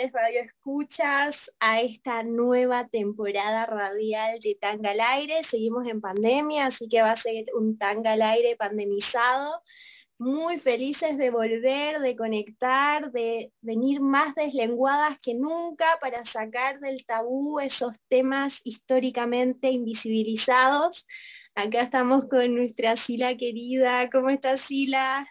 queridas radioescuchas a esta nueva temporada radial de Tanga al Aire. Seguimos en pandemia, así que va a ser un Tanga al Aire pandemizado. Muy felices de volver, de conectar, de venir más deslenguadas que nunca para sacar del tabú esos temas históricamente invisibilizados Acá estamos con nuestra Sila querida. ¿Cómo estás, Sila?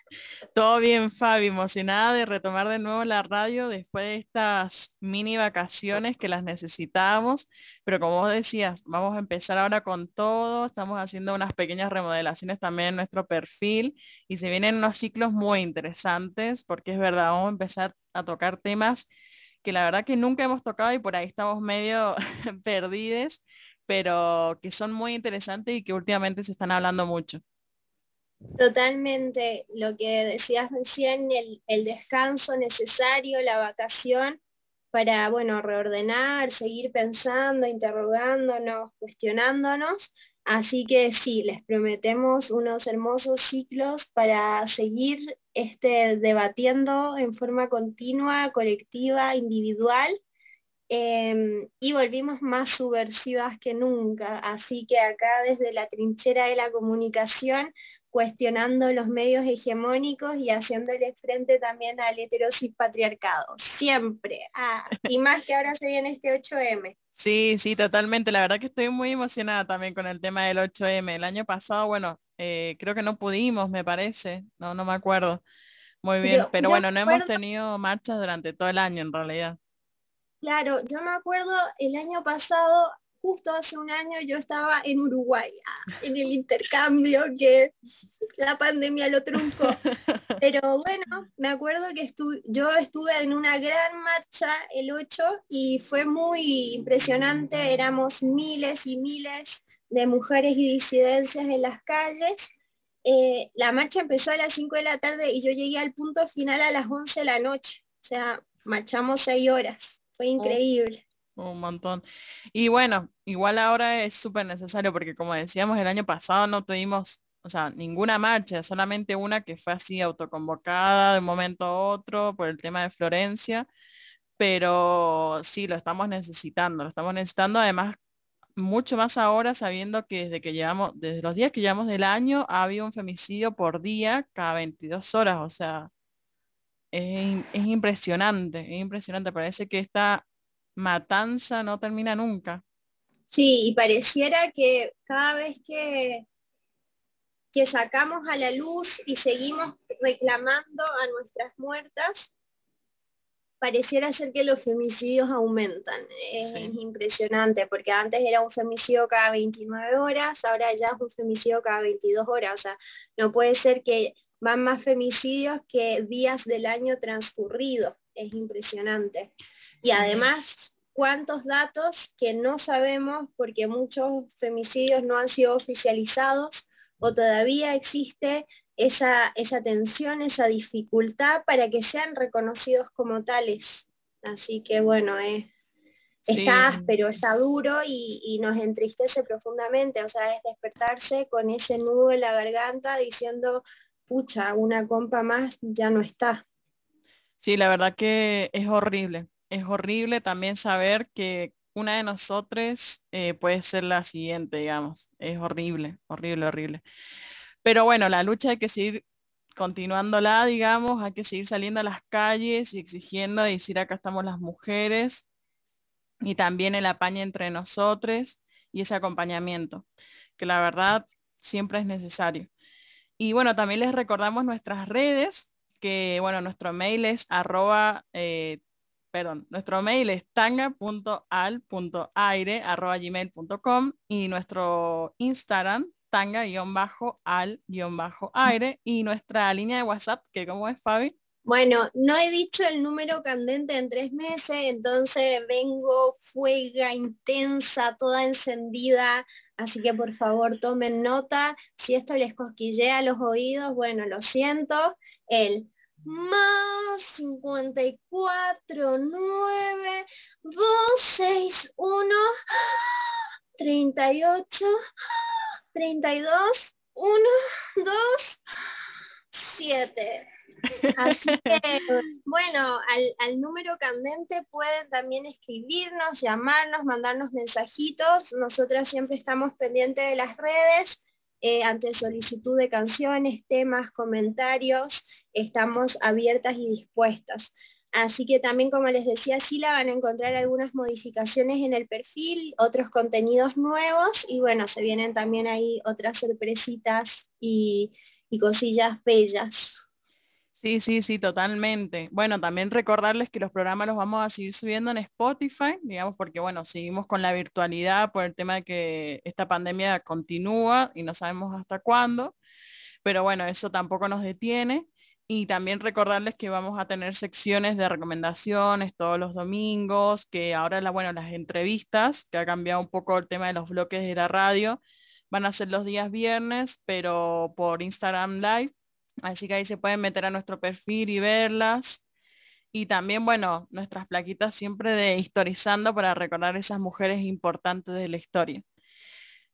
Todo bien, Fabi. Emocionada de retomar de nuevo la radio después de estas mini vacaciones que las necesitábamos. Pero como vos decías, vamos a empezar ahora con todo. Estamos haciendo unas pequeñas remodelaciones también en nuestro perfil y se vienen unos ciclos muy interesantes porque es verdad, vamos a empezar a tocar temas que la verdad que nunca hemos tocado y por ahí estamos medio perdidos pero que son muy interesantes y que últimamente se están hablando mucho. Totalmente, lo que decías recién, el, el descanso necesario, la vacación, para, bueno, reordenar, seguir pensando, interrogándonos, cuestionándonos. Así que sí, les prometemos unos hermosos ciclos para seguir este, debatiendo en forma continua, colectiva, individual Em, y volvimos más subversivas que nunca. Así que acá desde la trinchera de la comunicación, cuestionando los medios hegemónicos y haciéndole frente también al heterosis patriarcado. Siempre. Ah, y más que ahora se viene este 8M. Sí, sí, totalmente. La verdad que estoy muy emocionada también con el tema del 8M. El año pasado, bueno, eh, creo que no pudimos, me parece. No, no me acuerdo. Muy bien, pero bueno, no hemos tenido marchas durante todo el año en realidad. Claro, yo me acuerdo el año pasado, justo hace un año, yo estaba en Uruguay, ah, en el intercambio que la pandemia lo truncó. Pero bueno, me acuerdo que yo estuve en una gran marcha el 8 y fue muy impresionante, éramos miles y miles de mujeres y disidencias en las calles. Eh, la marcha empezó a las 5 de la tarde y yo llegué al punto final a las 11 de la noche, o sea, marchamos 6 horas. Fue increíble. un montón. Y bueno, igual ahora es súper necesario porque como decíamos, el año pasado no tuvimos, o sea, ninguna marcha, solamente una que fue así autoconvocada de un momento a otro por el tema de Florencia, pero sí, lo estamos necesitando, lo estamos necesitando además mucho más ahora sabiendo que desde que llevamos, desde los días que llevamos del año ha habido un femicidio por día cada 22 horas, o sea, es, impresionante, es impresionante. Parece que esta matanza no termina nunca. Sí, y pareciera que cada vez que, que sacamos a la luz y seguimos reclamando a nuestras muertas, pareciera ser que los femicidios aumentan. Es, es, impresionante, porque antes era un femicidio cada 29 horas, ahora ya es un femicidio cada 22 horas. O sea, no puede ser que van más femicidios que días del año transcurrido. Es impresionante. Y además, cuántos datos que no sabemos porque muchos femicidios no han sido oficializados o todavía existe esa, esa tensión, esa dificultad para que sean reconocidos como tales. Así que bueno, está áspero, está duro y, y, nos entristece profundamente, o sea, es despertarse con ese nudo en la garganta diciendo, pucha, una compa más ya no está. Sí, la verdad que es horrible. Es horrible también saber que una de nosotros eh, puede ser la siguiente, digamos. Es horrible, horrible, horrible. Pero bueno, la lucha hay que seguir continuándola, digamos, hay que seguir saliendo a las calles y exigiendo decir acá estamos las mujeres y también el apañe entre nosotros y ese acompañamiento, que la verdad siempre es necesario. Y bueno, también les recordamos nuestras redes, que bueno, nuestro mail es arroba, eh, perdón, nuestro mail es tanga.al.aire arroba gmail.com y nuestro Instagram tanga-al-aire y nuestra línea de WhatsApp, que como es Fabi. Bueno, no he dicho el número candente en tres meses, entonces vengo fuega, intensa, toda encendida, así que por favor tomen nota. Si esto les cosquillea los oídos, bueno, lo siento. El más 54, 9, 2, 6, 1, 38, 32, 1, 2, 7. Así que, bueno, al, número candente pueden también escribirnos, llamarnos, mandarnos mensajitos. Nosotras siempre estamos pendientes de las redes. Eh, ante solicitud de canciones, temas, comentarios, estamos abiertas y dispuestas. Así que también, como les decía, sí la van a encontrar algunas modificaciones en el perfil, otros contenidos nuevos y bueno, se vienen también ahí otras sorpresitas y cosillas bellas. Sí, sí, sí, totalmente. Bueno, también recordarles que los programas los vamos a seguir subiendo en Spotify, digamos, porque bueno, seguimos con la virtualidad por el tema de que esta pandemia continúa y no sabemos hasta cuándo, pero bueno, eso tampoco nos detiene. Y también recordarles que vamos a tener secciones de recomendaciones todos los domingos, que ahora, la, bueno, las entrevistas, que ha cambiado un poco el tema de los bloques de la radio, van a ser los días viernes, pero por Instagram Live Así que ahí se pueden meter a nuestro perfil y verlas. Y también, bueno, nuestras plaquitas siempre de historizando para recordar esas mujeres importantes de la historia.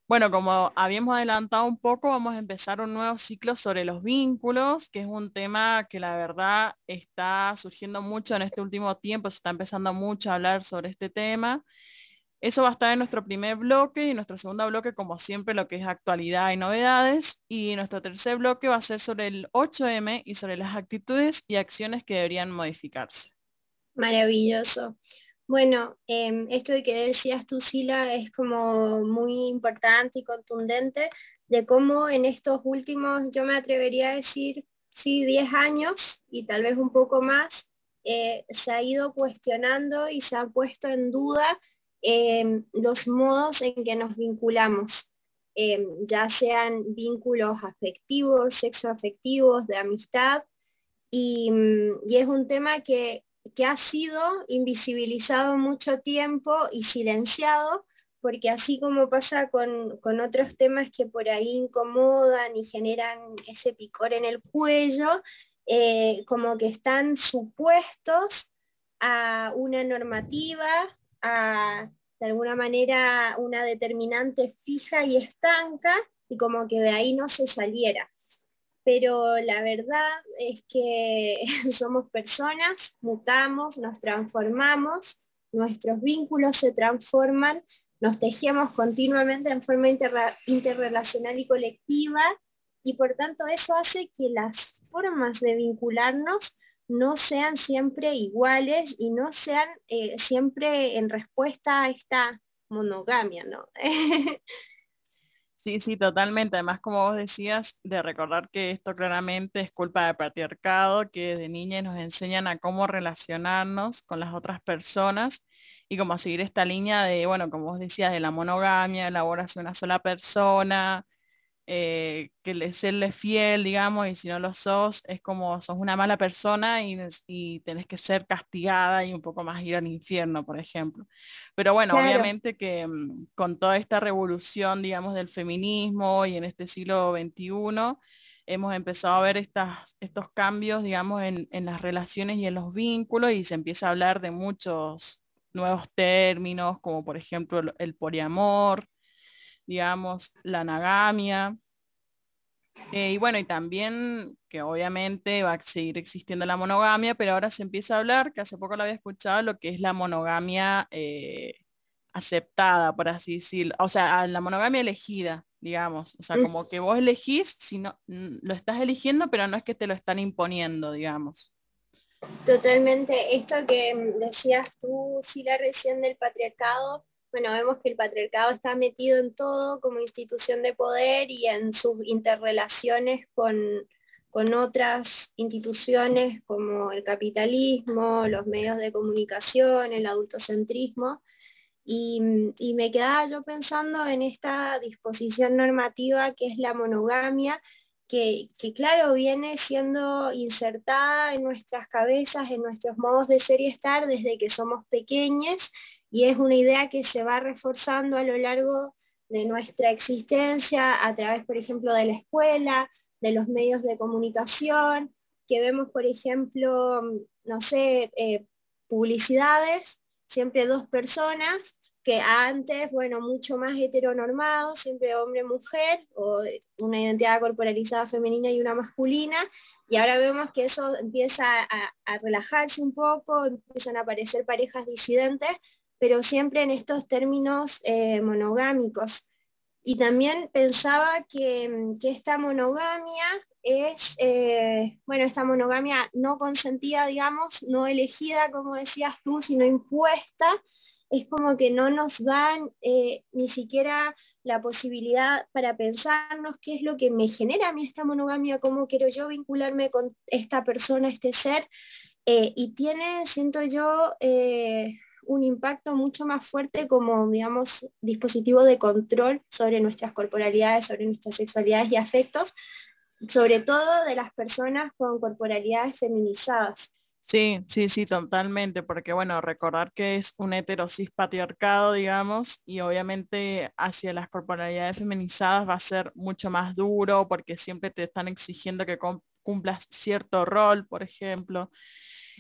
Bueno, como habíamos adelantado un poco, vamos a empezar un nuevo ciclo sobre los vínculos, que es un tema que la verdad está surgiendo mucho en este último tiempo, se está empezando mucho a hablar sobre este tema. Eso va a estar en nuestro primer bloque y nuestro segundo bloque, como siempre, lo que es actualidad y novedades. Y nuestro tercer bloque va a ser sobre el 8M y sobre las actitudes y acciones que deberían modificarse. Maravilloso. Bueno, em, esto de que decías tú, Sila, es como muy importante y contundente de cómo en estos últimos, yo me atrevería a decir, sí, 10 años y tal vez un poco más, eh, se ha ido cuestionando y se ha puesto en duda Em, los modos en que nos vinculamos, em, ya sean vínculos afectivos, sexoafectivos, de amistad, y, mm, es un tema que, ha sido invisibilizado mucho tiempo y silenciado, porque así como pasa con, con, otros temas que por ahí incomodan y generan ese picor en el cuello, eh, como que están supuestos a una normativa, de alguna manera una determinante fija y estanca y como que de ahí no se saliera. Pero la verdad es que somos personas, mutamos, nos transformamos, nuestros vínculos se transforman, nos tejemos continuamente en forma interrelacional y colectiva y por tanto eso hace que las formas de vincularnos no sean siempre iguales y no sean eh, siempre en respuesta a esta monogamia, ¿no? Sí, sí, totalmente. Además, como vos decías, de recordar que esto claramente es culpa del patriarcado, que de niña nos enseñan a cómo relacionarnos con las otras personas y cómo seguir esta línea de, bueno, como vos decías, de la monogamia, la de una sola persona, eh, que le, serle fiel, digamos, y si no lo sos, es como sos una mala persona y, y, tenés que ser castigada y un poco más ir al infierno, por ejemplo. Pero bueno, obviamente que mm, con toda esta revolución, digamos, del feminismo y en este siglo XXI, hemos empezado a ver estas, estos cambios, digamos, en, en las relaciones y en los vínculos y se empieza a hablar de muchos nuevos términos, como por ejemplo el poliamor, digamos, la anagamia. Eh, y bueno, y también que obviamente va a seguir existiendo la monogamia, pero ahora se empieza a hablar, que hace poco lo había escuchado, lo que es la monogamia eh, aceptada, por así decirlo, o sea, la monogamia elegida, digamos, o sea, como que vos elegís, si no, lo estás eligiendo, pero no es que te lo están imponiendo, digamos. Totalmente, esto que decías tú, Sila, recién del patriarcado, bueno, vemos que el patriarcado está metido en todo como institución de poder y en sus interrelaciones con, otras instituciones como el capitalismo, los medios de comunicación, el adultocentrismo. Y, y, me quedaba yo pensando en esta disposición normativa que es la monogamia, que, que, claro viene siendo insertada en nuestras cabezas, en nuestros modos de ser y estar desde que somos pequeños y es una idea que se va reforzando a lo largo de nuestra existencia a través, por ejemplo, de la escuela, de los medios de comunicación, que vemos, por ejemplo, no sé, eh, publicidades, siempre dos personas, que antes, bueno, mucho más heteronormado, siempre hombre-mujer, o una identidad corporalizada femenina y una masculina, y ahora vemos que eso empieza a, relajarse un poco, empiezan a aparecer parejas disidentes, pero siempre en estos términos eh, monogámicos. Y también pensaba que, esta monogamia es, eh, bueno, esta monogamia no consentida, digamos, no elegida, como decías tú, sino impuesta, es como que no nos dan eh, ni siquiera la posibilidad para pensarnos qué es lo que me genera a mí esta monogamia, cómo quiero yo vincularme con esta persona, este ser, y tiene, siento yo, un impacto mucho más fuerte como, digamos, dispositivo de control sobre nuestras corporalidades, sobre nuestras sexualidades y afectos, sobre todo de las personas con corporalidades feminizadas. Sí, sí, sí, totalmente, porque bueno, recordar que es un heterosis patriarcado, digamos, y obviamente hacia las corporalidades feminizadas va a ser mucho más duro porque siempre te están exigiendo que cumplas cierto rol, por ejemplo,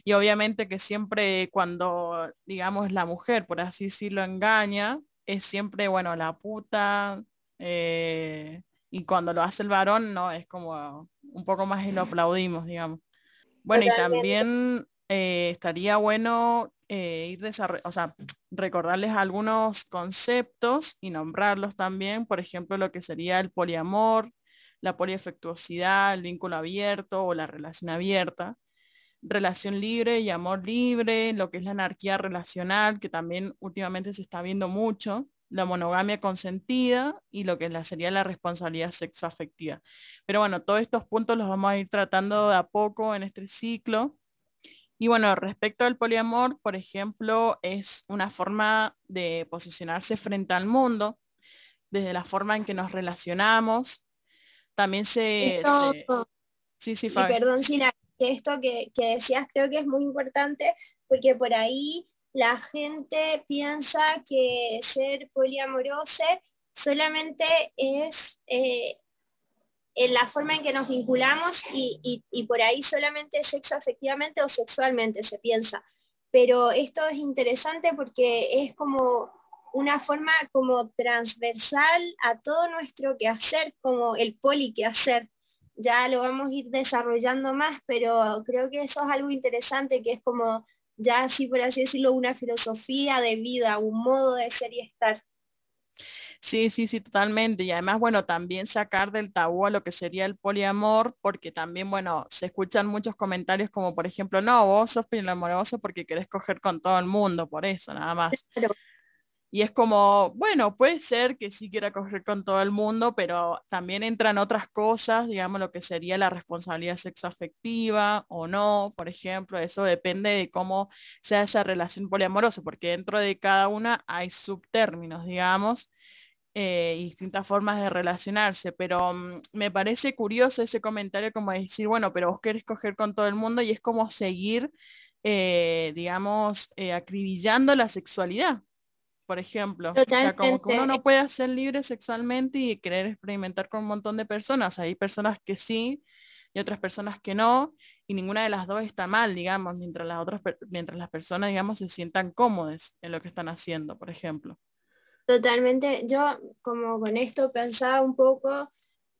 y obviamente que siempre cuando, digamos, la mujer, por así decirlo, engaña, es siempre, bueno, la puta, eh, y cuando lo hace el varón, no, es como un poco más y lo aplaudimos, digamos. Bueno, y también eh, estaría bueno eh, ir o sea, recordarles algunos conceptos y nombrarlos también, por ejemplo, lo que sería el poliamor, la poliafectuosidad, el vínculo abierto o la relación abierta, relación libre y amor libre, lo que es la anarquía relacional, que también últimamente se está viendo mucho, la monogamia consentida y lo que sería la responsabilidad sexoafectiva. Pero bueno, todos estos puntos los vamos a ir tratando de a poco en este ciclo. Y bueno, respecto al poliamor, por ejemplo, es una forma de posicionarse frente al mundo, desde la forma en que nos relacionamos. También se... Sí, sí, Fabi. Y perdón, Sina, que esto que, que decías creo que es muy importante, porque por ahí la gente piensa que ser poliamoroso solamente es eh, en la forma en que nos vinculamos y, por ahí solamente sexo afectivamente o sexualmente se piensa. Pero esto es interesante porque es como una forma como transversal a todo nuestro quehacer, como el poli quehacer. Ya lo vamos a ir desarrollando más, pero creo que eso es algo interesante, que es como ya así por así decirlo, una filosofía de vida, un modo de ser y estar. Sí, sí, sí, totalmente. Y además, bueno, también sacar del tabú a lo que sería el poliamor, porque también, bueno, se escuchan muchos comentarios como, por ejemplo, no, vos sos poliamoroso porque querés coger con todo el mundo, por eso, nada más. Y es como, bueno, puede ser que sí quiera coger con todo el mundo, pero también entran otras cosas, digamos, lo que sería la responsabilidad sexoafectiva o no, por ejemplo, eso depende de cómo sea esa relación poliamorosa, porque dentro de cada una hay subtérminos, digamos, eh, distintas formas de relacionarse, pero mm, me parece curioso ese comentario como decir, bueno, pero vos querés coger con todo el mundo y es como seguir, eh, digamos, eh, acribillando la sexualidad por ejemplo. O sea, como que uno no puede ser libre sexualmente y querer experimentar con un montón de personas. Hay personas que sí y otras personas que no, y ninguna de las dos está mal, digamos, mientras las otras, mientras las personas, digamos, se sientan cómodas en lo que están haciendo, por ejemplo. Totalmente. Yo, como con esto, pensaba un poco,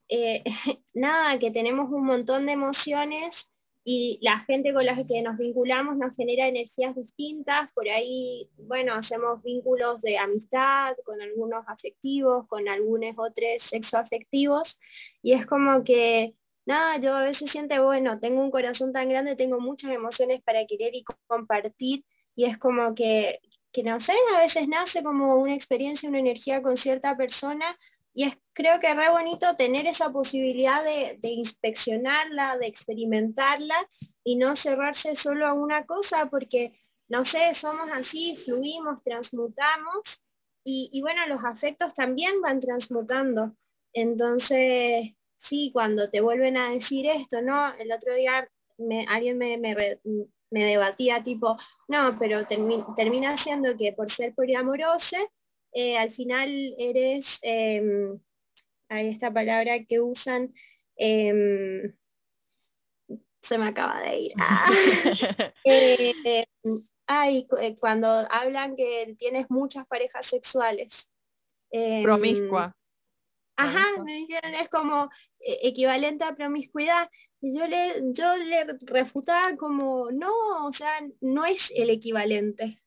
eh, nada, que tenemos un montón de emociones y la gente con la que nos vinculamos nos genera energías distintas, por ahí, bueno, hacemos vínculos de amistad con algunos afectivos, con algunos otros sexoafectivos, y es como que, nada, yo a veces siento, bueno, tengo un corazón tan grande, tengo muchas emociones para querer y compartir, y es como que, que no sé, a veces nace como una experiencia, una energía con cierta persona, y es, creo que es re bonito tener esa posibilidad de, inspeccionarla, de experimentarla y no cerrarse solo a una cosa, porque, no sé, somos así, fluimos, transmutamos y, bueno, los afectos también van transmutando. Entonces, sí, cuando te vuelven a decir esto, ¿no? El otro día alguien me, me, debatía tipo, no, pero termina siendo que por ser poliamorosa, eh, al final eres, em, hay esta palabra que usan, em, se me acaba de ir. Ah. Eh, ay, eh, cuando hablan que tienes muchas parejas sexuales. Em, Promiscua. Ajá, me dijeron, es como eh, equivalente a promiscuidad. Y yo le, yo le refutaba como, no, o sea, no es el equivalente.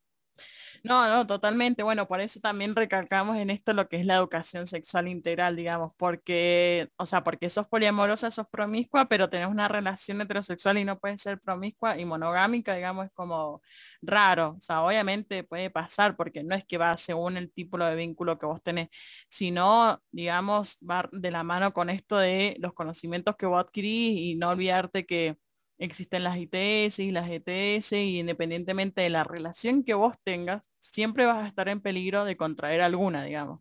No, no, totalmente. Bueno, por eso también recalcamos en esto lo que es la educación sexual integral, digamos, porque, o sea, porque sos poliamorosa, sos promiscua, pero tenés una relación heterosexual y no puedes ser promiscua y monogámica, digamos, es como raro. O sea, obviamente puede pasar porque no es que va según el tipo de vínculo que vos tenés, sino, digamos, va de la mano con esto de los conocimientos que vos adquirís y no olvidarte que existen las ITS y las ETS y independientemente de la relación que vos tengas, siempre vas a estar en peligro de contraer alguna, digamos.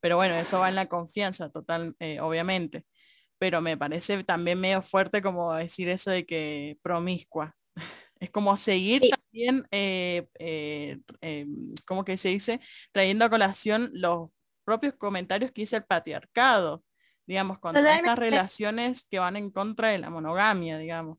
Pero bueno, eso va en la confianza, total, eh, obviamente. Pero me parece también medio fuerte como decir eso de que promiscua. Es como seguir también, eh, eh, em, ¿cómo que se dice? Trayendo a colación los propios comentarios que dice el patriarcado, digamos, con estas relaciones que van en contra de la monogamia, digamos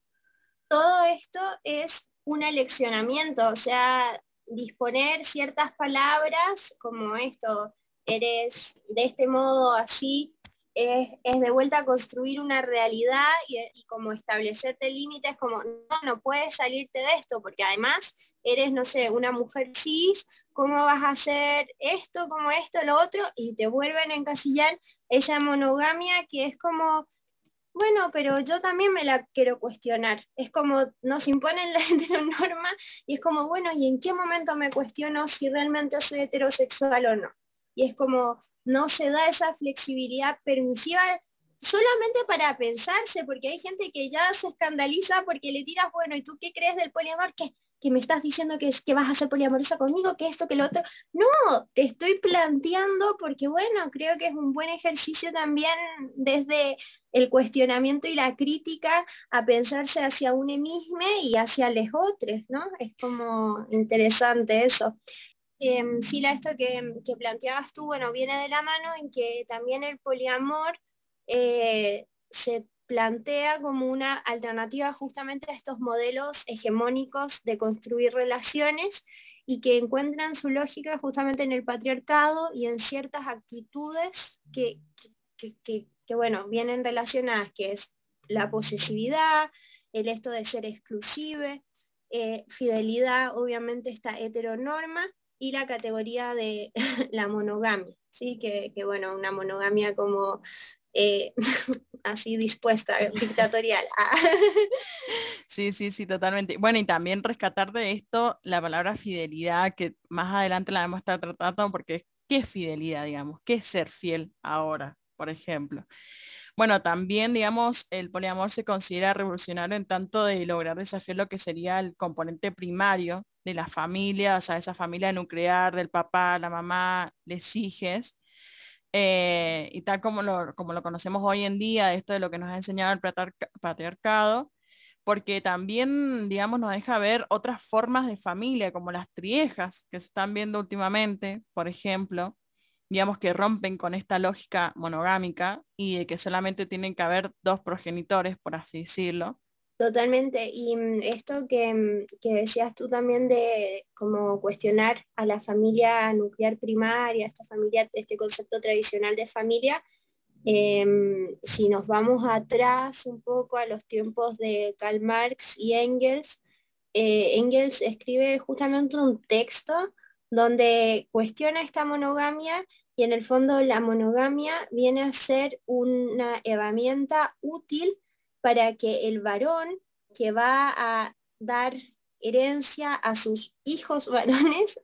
todo esto es un aleccionamiento, o sea, disponer ciertas palabras como esto, eres de este modo así, es, de vuelta a construir una realidad y, y, como establecerte límites como, no, no puedes salirte de esto, porque además eres, no sé, una mujer cis, ¿cómo vas a hacer esto, como esto, lo otro? Y te vuelven a encasillar esa monogamia que es como bueno, pero yo también me la quiero cuestionar. Es como nos imponen la heteronorma y es como, bueno, ¿y en qué momento me cuestiono si realmente soy heterosexual o no? Y es como, no se da esa flexibilidad permisiva solamente para pensarse, porque hay gente que ya se escandaliza porque le tiras, bueno, ¿y tú qué crees del poliamor? ¿Qué? Que me estás diciendo que, vas a ser poliamorosa conmigo, que esto, que lo otro. No, te estoy planteando porque, bueno, creo que es un buen ejercicio también desde el cuestionamiento y la crítica a pensarse hacia uno mismo y hacia los otros, ¿no? Es como interesante eso. Eh, esto que, que, planteabas tú, bueno, viene de la mano en que también el poliamor eh, se plantea como una alternativa justamente a estos modelos hegemónicos de construir relaciones y que encuentran su lógica justamente en el patriarcado y en ciertas actitudes que, que, bueno, vienen relacionadas, que es la posesividad, el esto de ser exclusive, eh, fidelidad, obviamente esta heteronorma, y la categoría de la monogamia, ¿sí? que, que bueno, una monogamia como eh, así dispuesta, dictatorial. sí, sí, sí, totalmente. Bueno, y también rescatar de esto la palabra fidelidad, que más adelante la vamos a estar tratando, porque ¿qué es fidelidad, digamos? ¿Qué es ser fiel ahora, por ejemplo? Bueno, también, digamos, el poliamor se considera revolucionario en tanto de lograr desafiar lo que sería el componente primario de la familia, o sea, esa familia nuclear del papá, la mamá, les hijes, eh, y tal como lo, como lo conocemos hoy en día, esto de lo que nos ha enseñado el patriarcado, porque también, digamos, nos deja ver otras formas de familia, como las triejas que se están viendo últimamente, por ejemplo, digamos que rompen con esta lógica monogámica y de que solamente tienen que haber dos progenitores, por así decirlo. Totalmente. Y mm, esto mm, que, decías tú también de como cuestionar a la familia nuclear primaria, esta familia, este concepto tradicional de familia, em, si nos vamos atrás un poco a los tiempos de Karl Marx y Engels, eh, Engels escribe justamente un texto donde cuestiona esta monogamia y en el fondo la monogamia viene a ser una herramienta útil para que el varón que va a dar herencia a sus hijos varones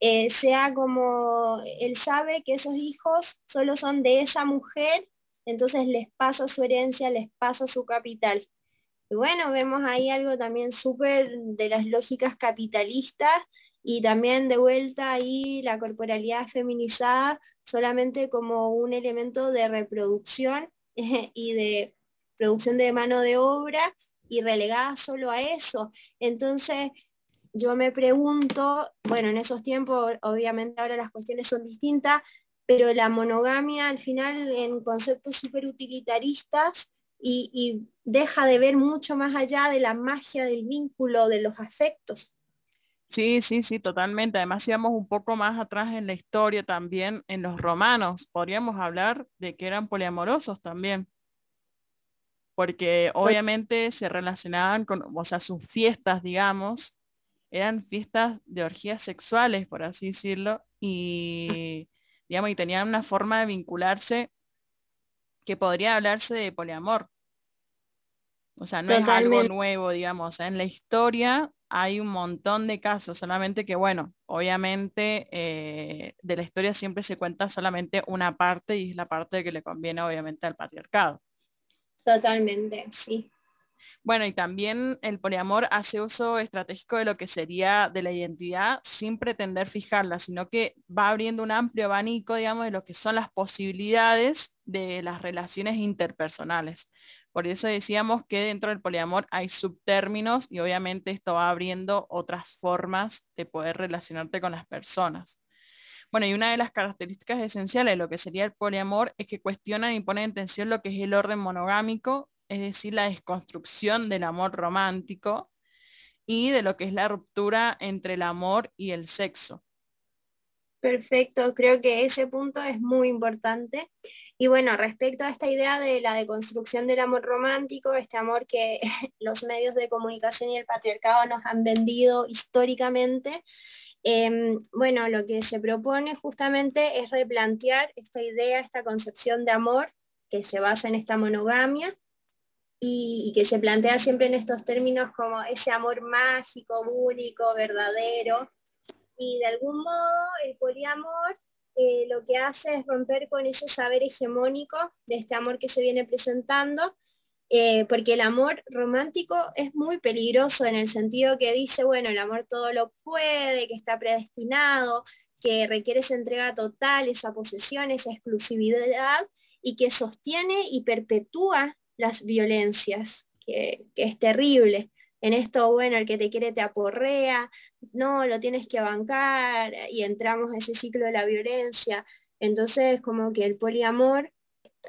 eh, sea como él sabe que esos hijos solo son de esa mujer, entonces les pasa su herencia, les pasa su capital. Y bueno, vemos ahí algo también súper de las lógicas capitalistas y también de vuelta ahí la corporalidad feminizada solamente como un elemento de reproducción y de producción de mano de obra y relegada solo a eso. Entonces, yo me pregunto, bueno, en esos tiempos, obviamente ahora las cuestiones son distintas, pero la monogamia al final en conceptos súper utilitaristas y, deja de ver mucho más allá de la magia del vínculo, de los afectos. Sí, sí, sí, totalmente. Además, si vamos un poco más atrás en la historia también, en los romanos, podríamos hablar de que eran poliamorosos también, porque obviamente se relacionaban con, o sea, sus fiestas, digamos, eran fiestas de orgías sexuales, por así decirlo, y, digamos, y tenían una forma de vincularse que podría hablarse de poliamor. O sea, no es algo nuevo, digamos. En la historia hay un montón de casos, solamente que, bueno, obviamente eh, de la historia siempre se cuenta solamente una parte y es la parte que le conviene, obviamente, al patriarcado. Totalmente, sí. Bueno, y también el poliamor hace uso estratégico de lo que sería de la identidad sin pretender fijarla, sino que va abriendo un amplio abanico, digamos, de lo que son las posibilidades de las relaciones interpersonales. Por eso decíamos que dentro del poliamor hay subtérminos y obviamente esto va abriendo otras formas de poder relacionarte con las personas. Bueno, y una de las características esenciales de lo que sería el poliamor es que cuestionan y ponen en tensión lo que es el orden monogámico es decir, la desconstrucción del amor romántico y de lo que es la ruptura entre el amor y el sexo. Perfecto, creo que ese punto es muy importante. Y bueno, respecto a esta idea de la deconstrucción del amor romántico, este amor que los medios de comunicación y el patriarcado nos han vendido históricamente, em, bueno, lo que se propone justamente es replantear esta idea, esta concepción de amor que se basa en esta monogamia y, que se plantea siempre en estos términos como ese amor mágico, único, verdadero. Y de algún modo el poliamor eh, lo que hace es romper con ese saber hegemónico de este amor que se viene presentando, eh, porque el amor romántico es muy peligroso en el sentido que dice, bueno, el amor todo lo puede, que está predestinado, que requiere esa entrega total, esa posesión, esa exclusividad, y que sostiene y perpetúa las violencias, que, es terrible. En esto, bueno, el que te quiere te aporrea, no, lo tienes que bancar y entramos en ese ciclo de la violencia. Entonces, como que el poliamor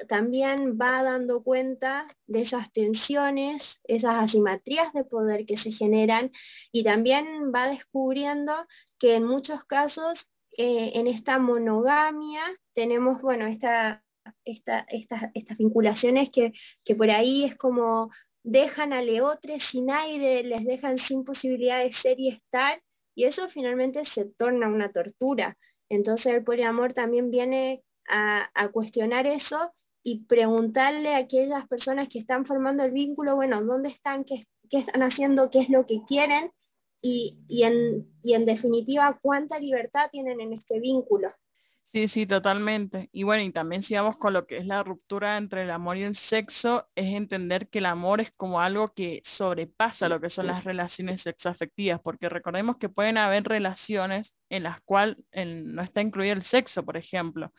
también va dando cuenta de esas tensiones, esas asimetrías de poder que se generan y también va descubriendo que en muchos casos eh, en esta monogamia tenemos, bueno, esta estas vinculaciones que, por ahí es como dejan a leotres sin aire, les dejan sin posibilidad de ser y estar, y eso finalmente se torna una tortura. Entonces el poliamor también viene a, cuestionar eso y preguntarle a aquellas personas que están formando el vínculo, bueno, ¿dónde están? ¿Qué, están haciendo? ¿Qué es lo que quieren? Y, en, y en definitiva, ¿cuánta libertad tienen en este vínculo? Sí, sí, totalmente. Y bueno, y también si vamos con lo que es la ruptura entre el amor y el sexo, es entender que el amor es como algo que sobrepasa lo que son las relaciones sexoafectivas, porque recordemos que pueden haber relaciones en las cuales no está incluido el sexo, por ejemplo.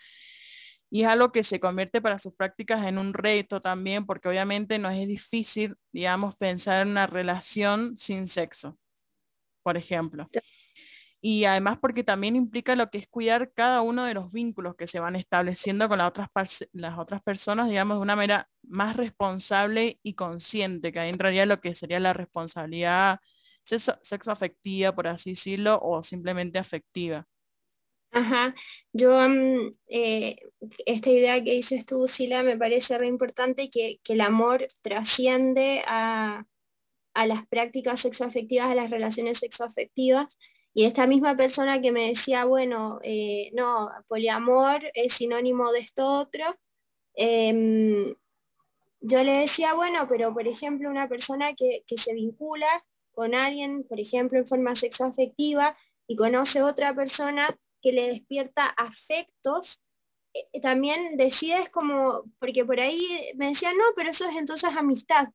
Y es algo que se convierte para sus prácticas en un reto también, porque obviamente no es difícil, digamos, pensar en una relación sin sexo, por ejemplo y además porque también implica lo que es cuidar cada uno de los vínculos que se van estableciendo con las otras, las otras personas, digamos, de una manera más responsable y consciente, que ahí entraría lo que sería la responsabilidad sexo, afectiva, por así decirlo, o simplemente afectiva. Ajá, yo mm, eh, esta idea que dices tú, Sila, me parece re importante que, que el amor trasciende a, a las prácticas sexoafectivas, a las relaciones sexoafectivas, y esta misma persona que me decía, bueno, eh, no, poliamor es sinónimo de esto otro, em, yo le decía, bueno, pero por ejemplo, una persona que, se vincula con alguien, por ejemplo, en forma sexoafectiva, y conoce otra persona que le despierta afectos, eh, también decides como, porque por ahí me decían, no, pero eso es entonces amistad.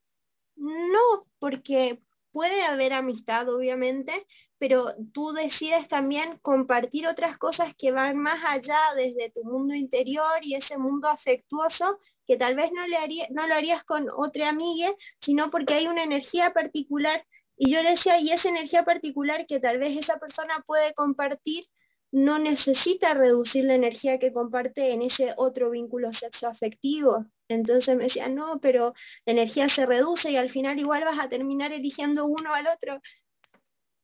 No, porque puede haber amistad, obviamente, pero tú decides también compartir otras cosas que van más allá desde tu mundo interior y ese mundo afectuoso que tal vez no, le haría, no lo harías con otra amiga, sino porque hay una energía particular. Y yo le decía, y esa energía particular que tal vez esa persona puede compartir, no necesita reducir la energía que comparte en ese otro vínculo sexoafectivo. Entonces me decía, no, pero la energía se reduce y al final igual vas a terminar eligiendo uno al otro.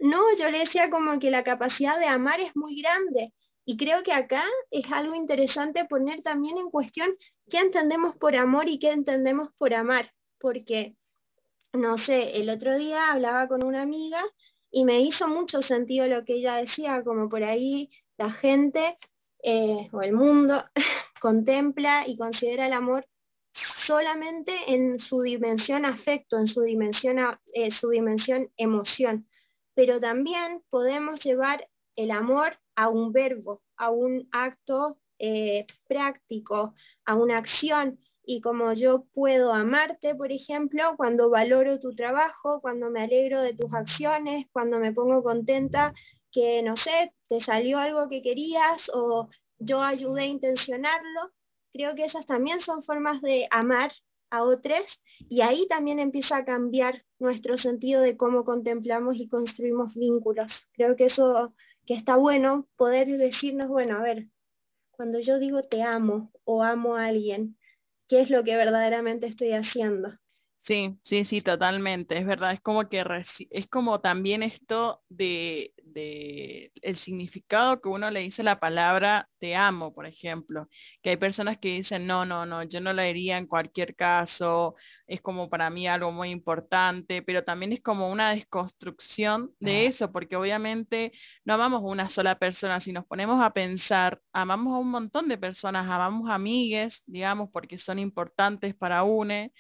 no, yo le decía como que la capacidad de amar es muy grande. Y creo que acá es algo interesante poner también en cuestión qué entendemos por amor y qué entendemos por amar. Porque, no sé, el otro día hablaba con una amiga y me hizo mucho sentido lo que ella decía, como por ahí la gente eh, o el mundo contempla y considera el amor solamente en su dimensión afecto, en su dimensión, eh, su dimensión emoción, pero también podemos llevar el amor a un verbo, a un acto eh, práctico, a una acción. Y como yo puedo amarte, por ejemplo, cuando valoro tu trabajo, cuando me alegro de tus acciones, cuando me pongo contenta que, no sé, te salió algo que querías o yo ayudé a intencionarlo, creo que esas también son formas de amar a otros y ahí también empieza a cambiar nuestro sentido de cómo contemplamos y construimos vínculos. Creo que eso que está bueno poder decirnos, bueno, a ver, cuando yo digo te amo o amo a alguien, ¿qué es lo que verdaderamente estoy haciendo? Sí, sí, sí, totalmente. Es verdad, es como que es como también esto de, de, el significado que uno le dice a la palabra te amo, por ejemplo. Que hay personas que dicen, no, no, no, yo no lo diría en cualquier caso, es como para mí algo muy importante, pero también es como una desconstrucción de eso, porque obviamente no amamos a una sola persona. Si nos ponemos a pensar, amamos a un montón de personas, amamos a amigues, digamos, porque son importantes para UNE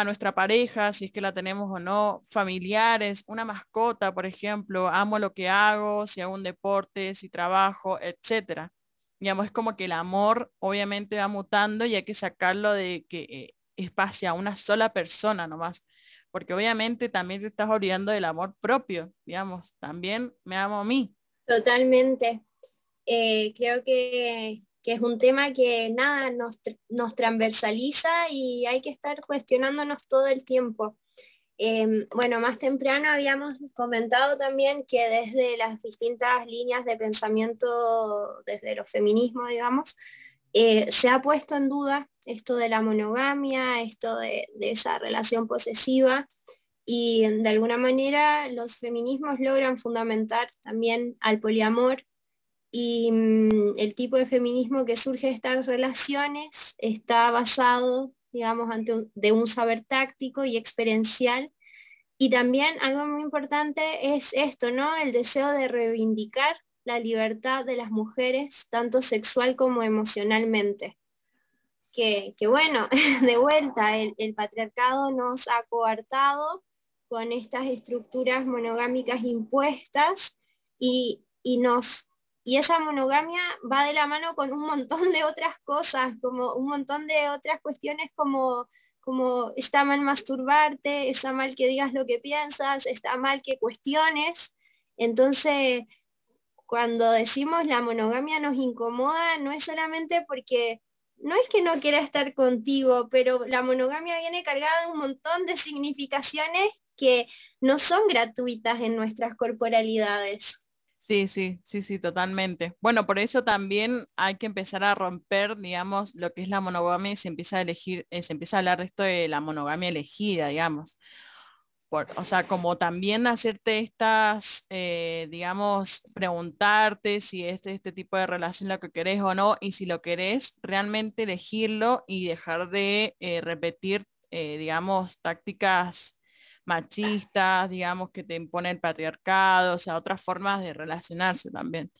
a nuestra pareja, si es que la tenemos o no, familiares, una mascota, por ejemplo, amo lo que hago, si hago un deporte, si trabajo, etcétera. Digamos, es como que el amor obviamente va mutando y hay que sacarlo de que eh, es hacia una sola persona nomás, porque obviamente también te estás olvidando del amor propio, digamos, también me amo a mí. Totalmente. Eh, creo que que es un tema que nada nos, transversaliza y hay que estar cuestionándonos todo el tiempo. Em, bueno, más temprano habíamos comentado también que desde las distintas líneas de pensamiento, desde los feminismos, digamos, eh, se ha puesto en duda esto de la monogamia, esto de, de esa relación posesiva, y de alguna manera los feminismos logran fundamentar también al poliamor y mm, el tipo de feminismo que surge de estas relaciones está basado, digamos, ante de un saber táctico y experiencial. Y también algo muy importante es esto, ¿no? El deseo de reivindicar la libertad de las mujeres, tanto sexual como emocionalmente. Que, que bueno, de vuelta, el, el patriarcado nos ha coartado con estas estructuras monogámicas impuestas y, y nos y esa monogamia va de la mano con un montón de otras cosas, como un montón de otras cuestiones como, como está mal masturbarte, está mal que digas lo que piensas, está mal que cuestiones. Entonces, cuando decimos la monogamia nos incomoda, no es solamente porque no es que no quiera estar contigo, pero la monogamia viene cargada de un montón de significaciones que no son gratuitas en nuestras corporalidades. Sí, sí, sí, sí, totalmente. Bueno, por eso también hay que empezar a romper, digamos, lo que es la monogamia y se empieza a elegir, eh, se empieza a hablar de esto de la monogamia elegida, digamos. o sea, como también hacerte estas, eh, digamos, preguntarte si es este tipo de relación lo que querés o no, y si lo querés, realmente elegirlo y dejar de eh, repetir, digamos, tácticas machistas, digamos, que te impone el patriarcado, o sea, otras formas de relacionarse también.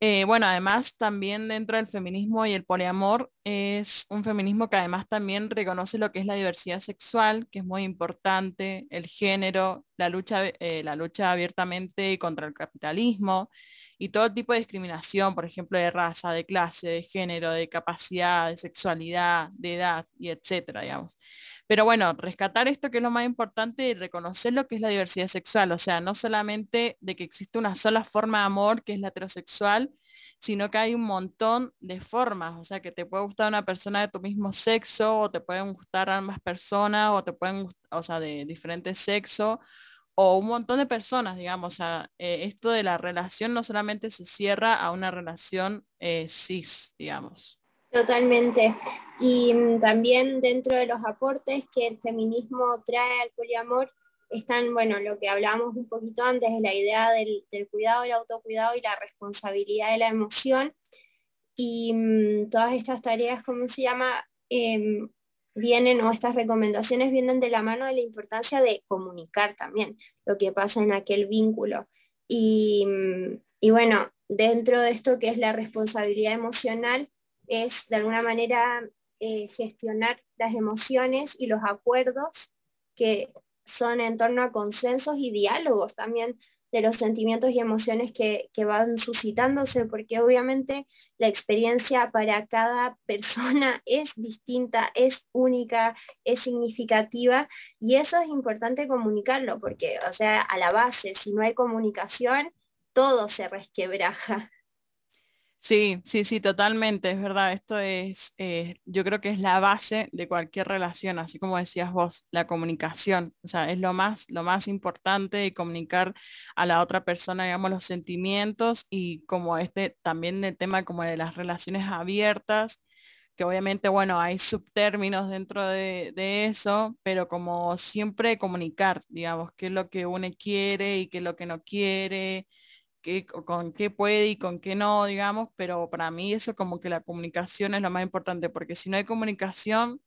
Eh, bueno, además también dentro del feminismo y el poliamor es un feminismo que además también reconoce lo que es la diversidad sexual, que es muy importante, el género, la lucha, eh, la lucha abiertamente contra el capitalismo y todo tipo de discriminación, por ejemplo, de raza, de clase, de género, de capacidad, de sexualidad, de edad y etcétera, digamos. Pero bueno, rescatar esto que es lo más importante y reconocer lo que es la diversidad sexual, o sea, no solamente de que existe una sola forma de amor, que es la heterosexual, sino que hay un montón de formas, o sea, que te puede gustar una persona de tu mismo sexo, o te pueden gustar ambas personas, o te pueden o sea, de diferente sexo, o un montón de personas, digamos, o sea, eh, esto de la relación no solamente se cierra a una relación eh, cis, digamos. Totalmente. Y mm, también dentro de los aportes que el feminismo trae al poliamor están, bueno, lo que hablábamos un poquito antes, es la idea del, cuidado, el autocuidado y la responsabilidad de la emoción. Y mm, todas estas tareas, ¿cómo se llama? Em, vienen, o estas recomendaciones vienen de la mano de la importancia de comunicar también lo que pasa en aquel vínculo. Y, mm, y bueno, dentro de esto que es la responsabilidad emocional, es de alguna manera eh, gestionar las emociones y los acuerdos que son en torno a consensos y diálogos también de los sentimientos y emociones que, van suscitándose, porque obviamente la experiencia para cada persona es distinta, es única, es significativa, y eso es importante comunicarlo, porque, o sea, a la base, si no hay comunicación, todo se resquebraja. Sí, sí, sí, totalmente, es verdad. Esto es, eh, yo creo que es la base de cualquier relación, así como decías vos, la comunicación. O sea, es lo más, lo más importante y comunicar a la otra persona, digamos, los sentimientos y como este, también el tema como de las relaciones abiertas, que obviamente, bueno, hay subtérminos dentro de, de eso, pero como siempre comunicar, digamos, qué es lo que uno quiere y qué es lo que no quiere con qué puede y con qué no, digamos, pero para mí eso como que la comunicación es lo más importante, porque si no hay comunicación,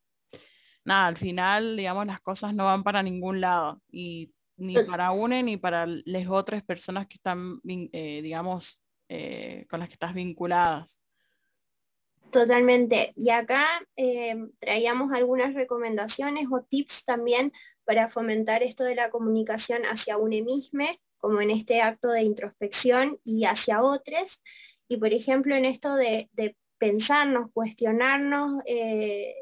nada, al final, digamos, las cosas no van para ningún lado, y ni para una ni para las otras personas que están, eh, digamos, eh, con las que estás vinculadas. Totalmente. Y acá eh, traíamos algunas recomendaciones o tips también para fomentar esto de la comunicación hacia uno mismo como en este acto de introspección y hacia otros. Y por ejemplo, en esto de, pensarnos, cuestionarnos eh,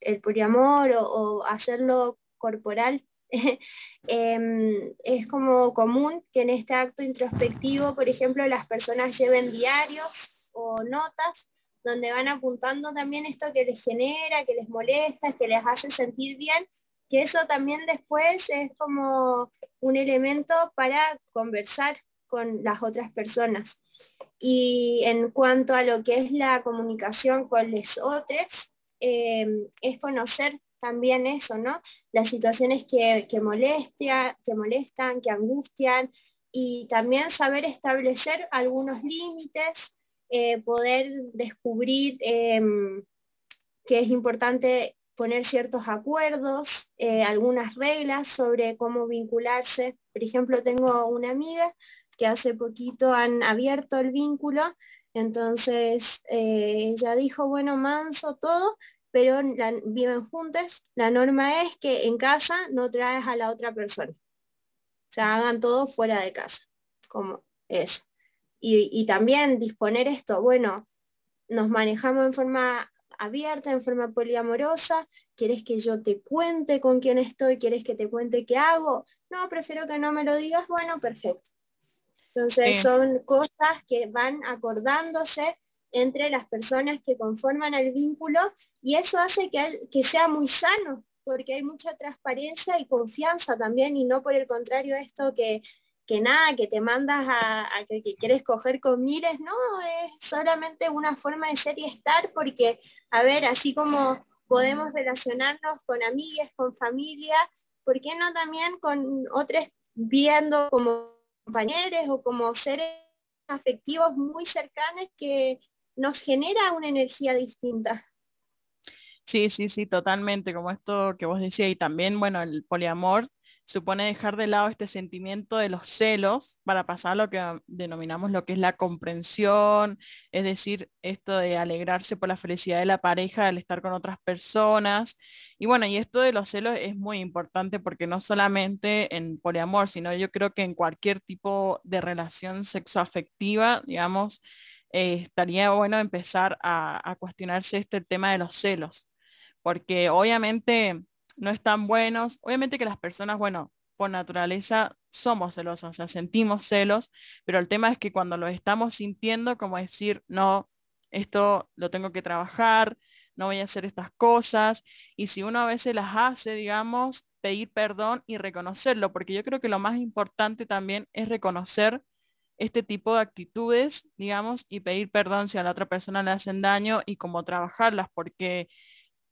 el poliamor o, hacerlo corporal, em, es como común que en este acto introspectivo, por ejemplo, las personas lleven diarios o notas donde van apuntando también esto que les genera, que les molesta, que les hace sentir bien que eso también después es como un elemento para conversar con las otras personas. Y en cuanto a lo que es la comunicación con los otros, eh, es conocer también eso, ¿no? Las situaciones que, que, molestan, que angustian, y también saber establecer algunos límites, eh, poder descubrir eh, que es importante poner ciertos acuerdos, eh, algunas reglas sobre cómo vincularse. Por ejemplo, tengo una amiga que hace poquito han abierto el vínculo, entonces eh, ella dijo, bueno, manso todo, pero viven juntas. La norma es que en casa no traes a la otra persona. O sea, hagan todo fuera de casa, como es. Y, y también disponer esto, bueno, nos manejamos en forma abierta, en forma poliamorosa, ¿quieres que yo te cuente con quién estoy? ¿Quieres que te cuente qué hago? No, prefiero que no me lo digas, bueno, perfecto. Entonces son cosas que van acordándose entre las personas que conforman el vínculo y eso hace que, que sea muy sano, porque hay mucha transparencia y confianza también y no por el contrario esto que que nada, que te mandas a, que, quieres coger con miles, no, es solamente una forma de ser y estar, porque, a ver, así como podemos relacionarnos con amigas, con familia, ¿por qué no también con otros viendo como compañeros o como seres afectivos muy cercanos que nos genera una energía distinta? Sí, sí, sí, totalmente, como esto que vos decías, y también, bueno, el poliamor supone dejar de lado este sentimiento de los celos para pasar a lo que denominamos lo que es la comprensión, es decir, esto de alegrarse por la felicidad de la pareja al estar con otras personas. Y bueno, y esto de los celos es muy importante porque no solamente en poliamor, sino yo creo que en cualquier tipo de relación sexoafectiva, digamos, eh, estaría bueno empezar a, a cuestionarse este tema de los celos, porque obviamente no están buenos. Obviamente que las personas, bueno, por naturaleza somos celosos, o sea, sentimos celos, pero el tema es que cuando lo estamos sintiendo, como decir, no, esto lo tengo que trabajar, no voy a hacer estas cosas, y si uno a veces las hace, digamos, pedir perdón y reconocerlo, porque yo creo que lo más importante también es reconocer este tipo de actitudes, digamos, y pedir perdón si a la otra persona le hacen daño y cómo trabajarlas, porque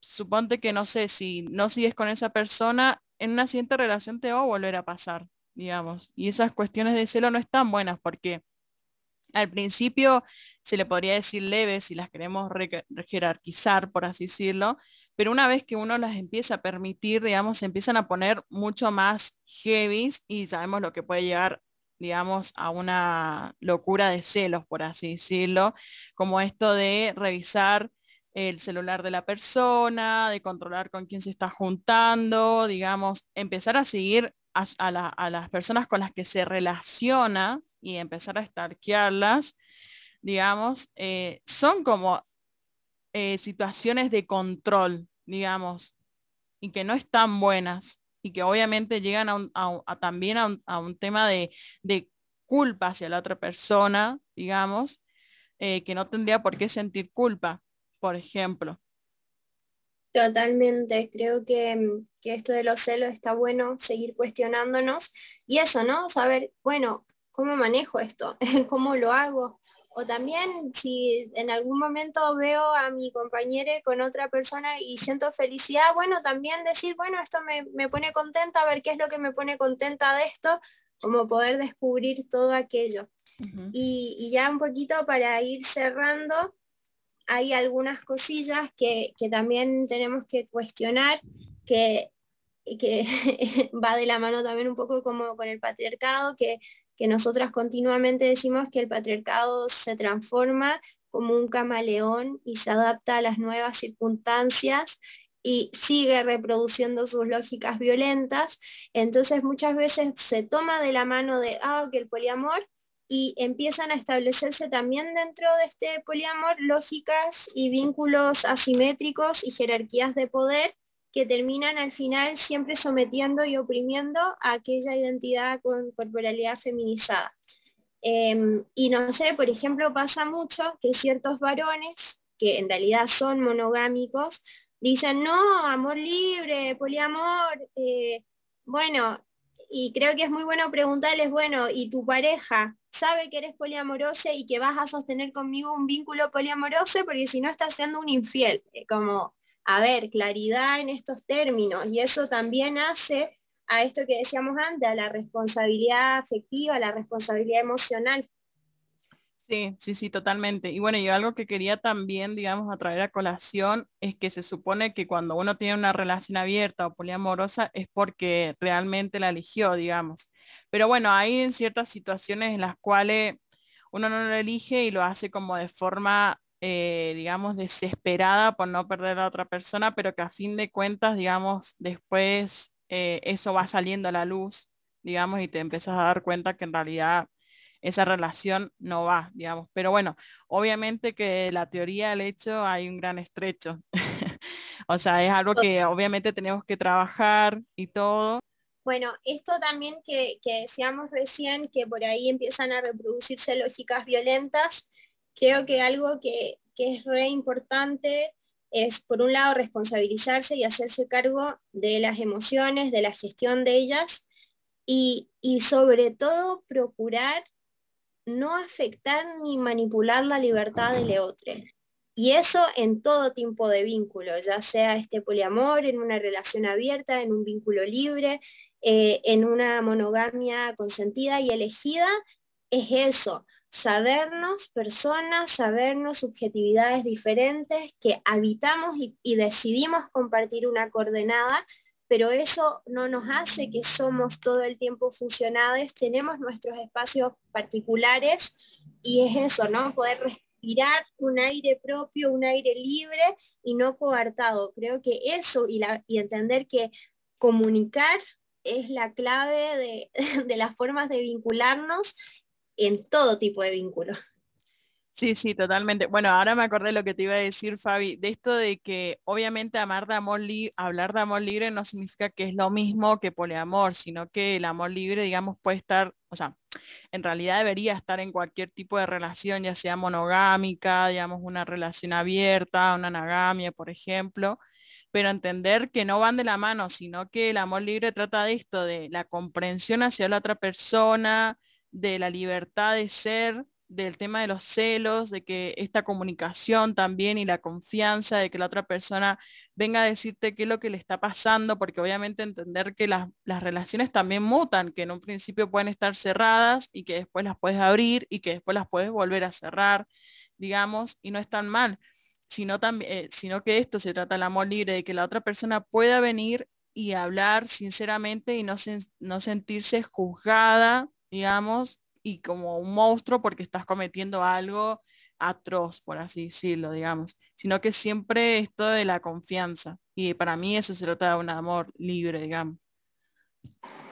suponte que no sé, si no sigues con esa persona, en una siguiente relación te va a volver a pasar, digamos. Y esas cuestiones de celo no están buenas porque al principio se le podría decir leves si las queremos jerarquizar, por así decirlo, pero una vez que uno las empieza a permitir, digamos, se empiezan a poner mucho más heavy y sabemos lo que puede llegar, digamos, a una locura de celos, por así decirlo, como esto de revisar el celular de la persona, de controlar con quién se está juntando, digamos, empezar a seguir a, las personas con las que se relaciona y empezar a stalkearlas, digamos, eh, son como eh, situaciones de control, digamos, y que no están buenas y que obviamente llegan a, también a un, tema de, culpa hacia la otra persona, digamos, eh, que no tendría por qué sentir culpa, por ejemplo. Totalmente, creo que, que, esto de los celos está bueno seguir cuestionándonos y eso, ¿no? Saber, bueno, ¿cómo manejo esto? ¿Cómo lo hago? O también si en algún momento veo a mi compañero con otra persona y siento felicidad, bueno, también decir, bueno, esto me, pone contenta, a ver qué es lo que me pone contenta de esto, como poder descubrir todo aquello. y, y, ya un poquito para ir cerrando, hay algunas cosillas que, también tenemos que cuestionar, que, que va de la mano también un poco como con el patriarcado, que que nosotras continuamente decimos que el patriarcado se transforma como un camaleón y se adapta a las nuevas circunstancias y sigue reproduciendo sus lógicas violentas. Entonces muchas veces se toma de la mano de, ah, que el poliamor, y empiezan a establecerse también dentro de este poliamor lógicas y vínculos asimétricos y jerarquías de poder que terminan al final siempre sometiendo y oprimiendo a aquella identidad con corporalidad feminizada. Em, y no sé, por ejemplo, pasa mucho que ciertos varones, que en realidad son monogámicos, dicen, no, amor libre, poliamor, eh, bueno, y creo que es muy bueno preguntarles, bueno, ¿y tu pareja sabe que eres poliamorosa y que vas a sostener conmigo un vínculo poliamoroso? Porque si no estás siendo un infiel, como a ver, claridad en estos términos y eso también hace a esto que decíamos antes, a la responsabilidad afectiva, a la responsabilidad emocional. Sí, sí, sí, totalmente. Y bueno, y algo que quería también, digamos, a traer a colación es que se supone que cuando uno tiene una relación abierta o poliamorosa es porque realmente la eligió, digamos. Pero bueno, hay ciertas situaciones en las cuales uno no lo elige y lo hace como de forma eh, digamos, desesperada por no perder a otra persona, pero que a fin de cuentas, digamos, después eh, eso va saliendo a la luz, digamos, y te empiezas a dar cuenta que en realidad esa relación no va, digamos. Pero bueno, obviamente que la teoría del hecho hay un gran estrecho. o sea, es algo que obviamente tenemos que trabajar y todo. Bueno, esto también que, que decíamos recién, que por ahí empiezan a reproducirse lógicas violentas, creo que algo que, es re importante es, por un lado, responsabilizarse y hacerse cargo de las emociones, de la gestión de ellas, y, sobre todo procurar no afectar ni manipular la libertad del otro. Y eso en todo tipo de vínculo, ya sea este poliamor, en una relación abierta, en un vínculo libre, eh, en una monogamia consentida y elegida, es eso, sabernos personas, sabernos subjetividades diferentes que habitamos y, decidimos compartir una coordenada, pero eso no nos hace que somos todo el tiempo fusionados, tenemos nuestros espacios particulares y es eso, ¿no? Poder respirar un aire propio, un aire libre y no coartado. Creo que eso y, la, y entender que comunicar es la clave de, de, las formas de vincularnos en todo tipo de vínculos. Sí, sí, totalmente. Bueno, ahora me acordé lo que te iba a decir, Fabi, de esto de que obviamente amar de amor hablar de amor libre no significa que es lo mismo que poliamor, sino que el amor libre, digamos, puede estar, o sea, en realidad debería estar en cualquier tipo de relación, ya sea monogámica, digamos, una relación abierta, una anagamia, por ejemplo, pero entender que no van de la mano, sino que el amor libre trata de esto, de la comprensión hacia la otra persona, de la libertad de ser, del tema de los celos, de que esta comunicación también y la confianza de que la otra persona venga a decirte qué es lo que le está pasando, porque obviamente entender que las, las relaciones también mutan, que en un principio pueden estar cerradas y que después las puedes abrir y que después las puedes volver a cerrar, digamos, y no es tan mal, sino, también, eh, sino que esto se trata del amor libre, de que la otra persona pueda venir y hablar sinceramente y no, no sentirse juzgada, digamos, y como un monstruo porque estás cometiendo algo atroz, por así decirlo, digamos, sino que siempre esto de la confianza. Y para mí eso se trata de un amor libre, digamos.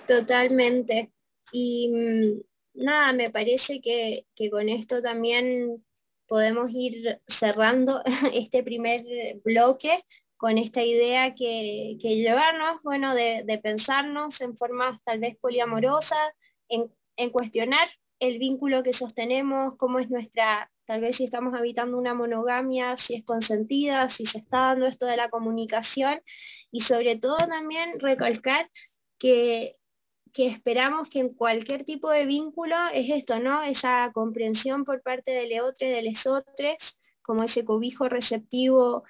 Totalmente. Y mm, nada, me parece que, con esto también podemos ir cerrando este primer bloque con esta idea que, llevarnos, bueno, de, de, pensarnos en formas tal vez poliamorosas, en en cuestionar el vínculo que sostenemos, cómo es nuestra, tal vez si estamos habitando una monogamia, si es consentida, si se está dando esto de la comunicación y sobre todo también recalcar que, que esperamos que en cualquier tipo de vínculo es esto, ¿no? Esa comprensión por parte del y de lesotres, como ese cobijo receptivo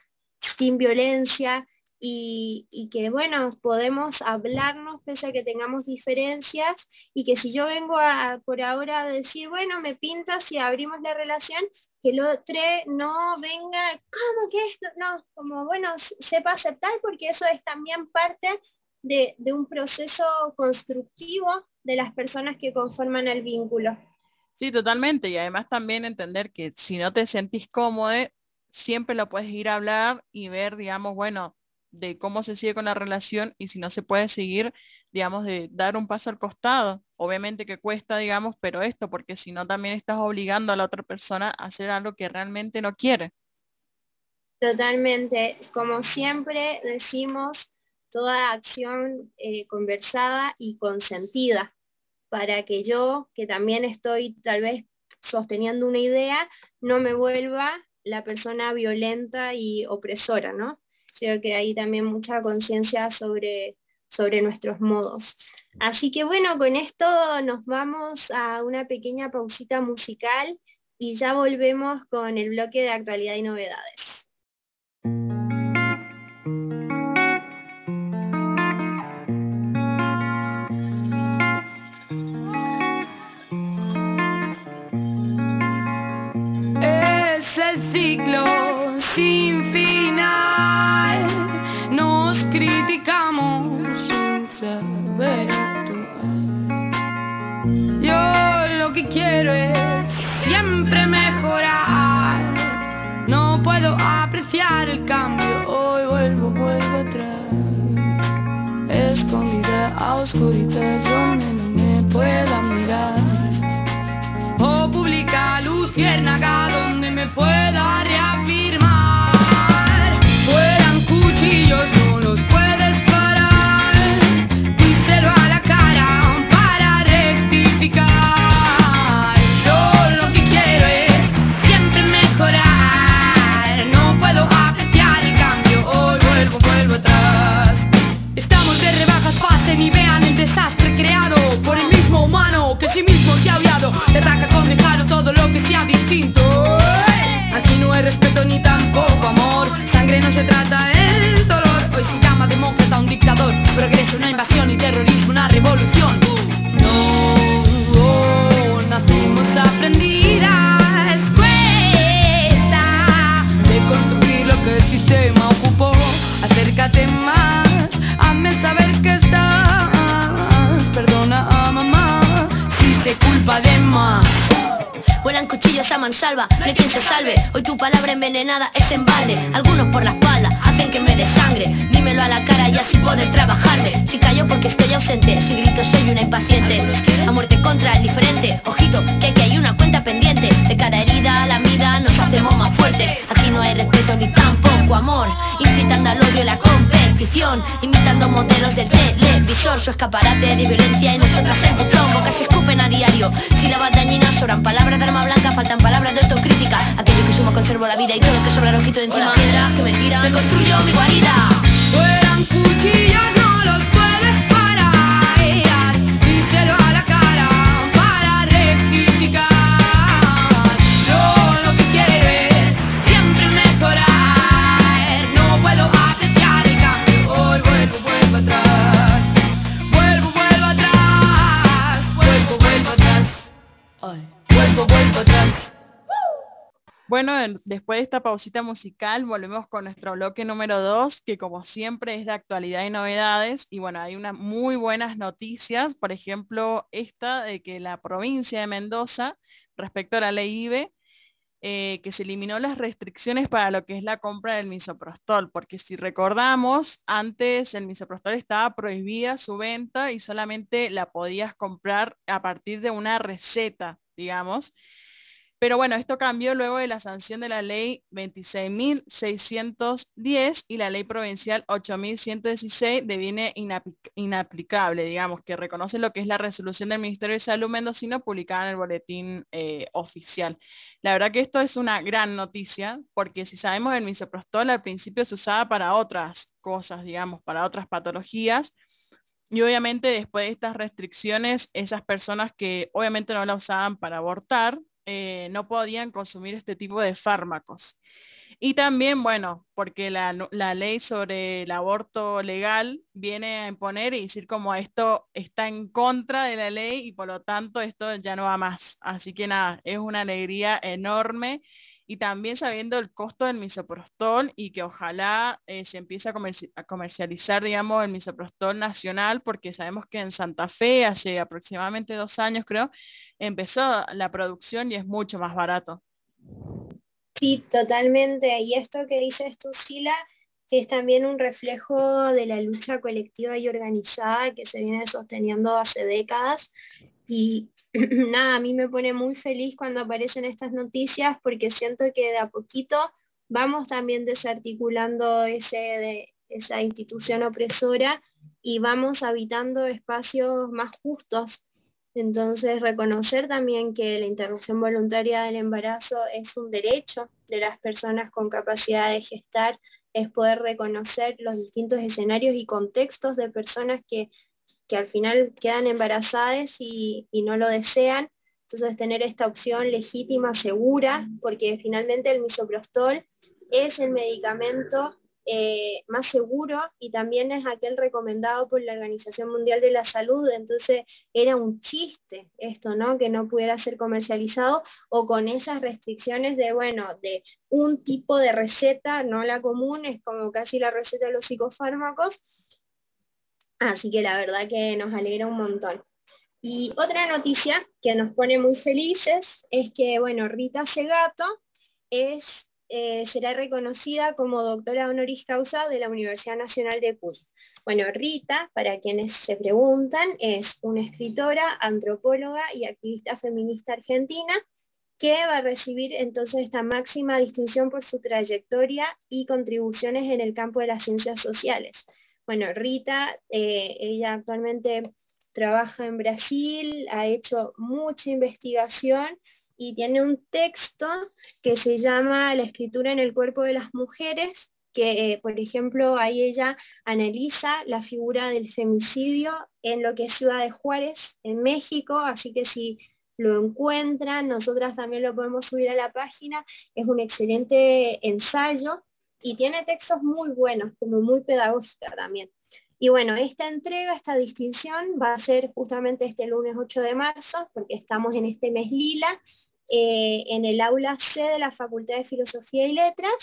sin violencia, y, que, bueno, podemos hablarnos pese a que tengamos diferencias y que si yo vengo a, por ahora a decir, bueno, me pintas y abrimos la relación, que el otro no venga, ¿cómo que esto? No, como, bueno, sepa aceptar porque eso es también parte de, de un proceso constructivo de las personas que conforman el vínculo. Sí, totalmente. Y además también entender que si no te sentís cómodo, siempre lo puedes ir a hablar y ver, digamos, bueno, de cómo se sigue con la relación y si no se puede seguir, digamos, de dar un paso al costado. Obviamente que cuesta, digamos, pero esto, porque si no también estás obligando a la otra persona a hacer algo que realmente no quiere. Totalmente. Como siempre decimos, toda acción eh, conversada y consentida, para que yo, que también estoy tal vez sosteniendo una idea, no me vuelva la persona violenta y opresora, ¿no? Creo que hay también mucha conciencia sobre, sobre nuestros modos. Así que bueno, con esto nos vamos a una pequeña pausita musical y ya volvemos con el bloque de actualidad y novedades. lo que quiero es siempre mejorar. No puedo apreciar el cambio, hoy vuelvo, vuelvo atrás, escondida a oscuridad. salva, no quien se salve. Hoy tu palabra envenenada es en balde. Bueno, después de esta pausita musical, volvemos con nuestro bloque número 2, que como siempre es de actualidad y novedades. Y bueno, hay unas muy buenas noticias, por ejemplo, esta de que la provincia de Mendoza, respecto a la ley IBE, eh, que se eliminó las restricciones para lo que es la compra del misoprostol, porque si recordamos, antes el misoprostol estaba prohibida su venta y solamente la podías comprar a partir de una receta, digamos. Pero bueno, esto cambió luego de la sanción de la ley 26.610 y la ley provincial 8.116 deviene inaplicable, digamos, que reconoce lo que es la resolución del Ministerio de Salud mendocino publicada en el boletín eh, oficial. La verdad que esto es una gran noticia, porque si sabemos el misoprostol al principio se usaba para otras cosas, digamos, para otras patologías, y obviamente después de estas restricciones, esas personas que obviamente no la usaban para abortar, eh, no podían consumir este tipo de fármacos. Y también, bueno, porque la, ley sobre el aborto legal viene a imponer y decir como esto está en contra de la ley y por lo tanto esto ya no va más. Así que nada, es una alegría enorme y también sabiendo el costo del misoprostol y que ojalá eh, se empiece a, comercializar, digamos, el misoprostol nacional, porque sabemos que en Santa Fe hace aproximadamente dos años, creo, empezó la producción y es mucho más barato. Sí, totalmente. Y esto que dices tú, Sila, es también un reflejo de la lucha colectiva y organizada que se viene sosteniendo hace décadas. Y nada, a mí me pone muy feliz cuando aparecen estas noticias porque siento que de a poquito vamos también desarticulando ese de, esa institución opresora y vamos habitando espacios más justos. Entonces, reconocer también que la interrupción voluntaria del embarazo es un derecho de las personas con capacidad de gestar, es poder reconocer los distintos escenarios y contextos de personas que, al final quedan embarazadas y, y no lo desean. Entonces, tener esta opción legítima, segura, porque finalmente el misoprostol es el medicamento eh, más seguro y también es aquel recomendado por la Organización Mundial de la Salud, entonces era un chiste esto, ¿no? Que no pudiera ser comercializado o con esas restricciones de, bueno, de un tipo de receta, no la común, es como casi la receta de los psicofármacos, así que la verdad que nos alegra un montón. Y otra noticia que nos pone muy felices es que, bueno, Rita Segato es eh, será reconocida como doctora honoris causa de la Universidad Nacional de Cuyo. Bueno, Rita, para quienes se preguntan, es una escritora, antropóloga y activista feminista argentina que va a recibir entonces esta máxima distinción por su trayectoria y contribuciones en el campo de las ciencias sociales. Bueno, Rita, eh, ella actualmente trabaja en Brasil, ha hecho mucha investigación y tiene un texto que se llama La escritura en el cuerpo de las mujeres, que, eh, por ejemplo, ahí ella analiza la figura del femicidio en lo que es Ciudad de Juárez, en México, así que si lo encuentran, nosotras también lo podemos subir a la página, es un excelente ensayo y tiene textos muy buenos, como muy pedagógica también. Y bueno, esta entrega, esta distinción va a ser justamente este lunes 8 de marzo, porque estamos en este mes lila, eh, en el aula C de la Facultad de Filosofía y Letras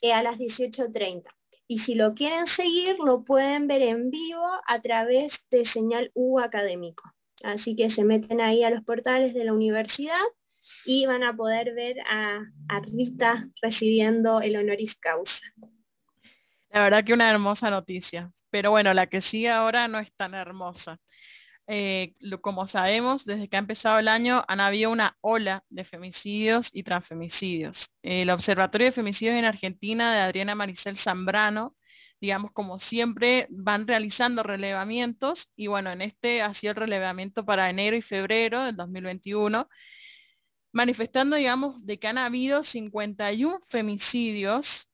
eh, a las 18.30. Y si lo quieren seguir, lo pueden ver en vivo a través de Señal U Académico. Así que se meten ahí a los portales de la universidad y van a poder ver a, a Rita recibiendo el honoris causa. La verdad que una hermosa noticia. Pero bueno, la que sigue ahora no es tan hermosa. Eh, como sabemos, desde que ha empezado el año han habido una ola de femicidios y transfemicidios. El Observatorio de Femicidios en Argentina de Adriana Maricel Zambrano, digamos, como siempre, van realizando relevamientos y bueno, en este ha sido el relevamiento para enero y febrero del 2021, manifestando, digamos, de que han habido 51 femicidios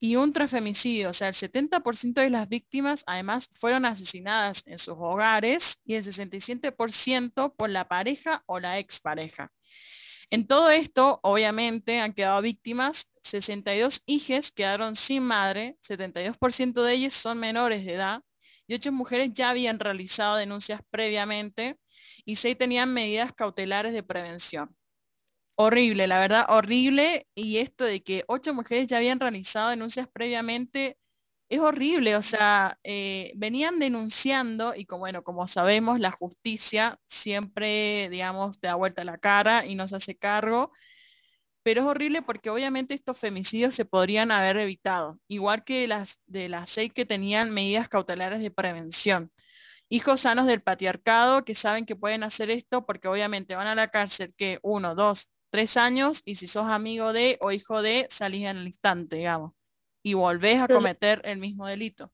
y un transfemicidio, o sea, el 70% de las víctimas además fueron asesinadas en sus hogares y el 67% por la pareja o la expareja. En todo esto, obviamente, han quedado víctimas. 62 hijas quedaron sin madre, 72% de ellas son menores de edad. Y 8 mujeres ya habían realizado denuncias previamente. Y 6 tenían medidas cautelares de prevención. Horrible, la verdad, horrible. Y esto de que ocho mujeres ya habían realizado denuncias previamente es horrible. O sea, eh, venían denunciando y como, bueno, como sabemos, la justicia siempre, digamos, te da vuelta la cara y no se hace cargo. Pero es horrible porque obviamente estos femicidios se podrían haber evitado, igual que las de las seis que tenían medidas cautelares de prevención hijos sanos del patriarcado que saben que pueden hacer esto porque obviamente van a la cárcel que uno, dos, tres años y si sos amigo de o hijo de, salís en el instante, digamos, y volvés a cometer el mismo delito.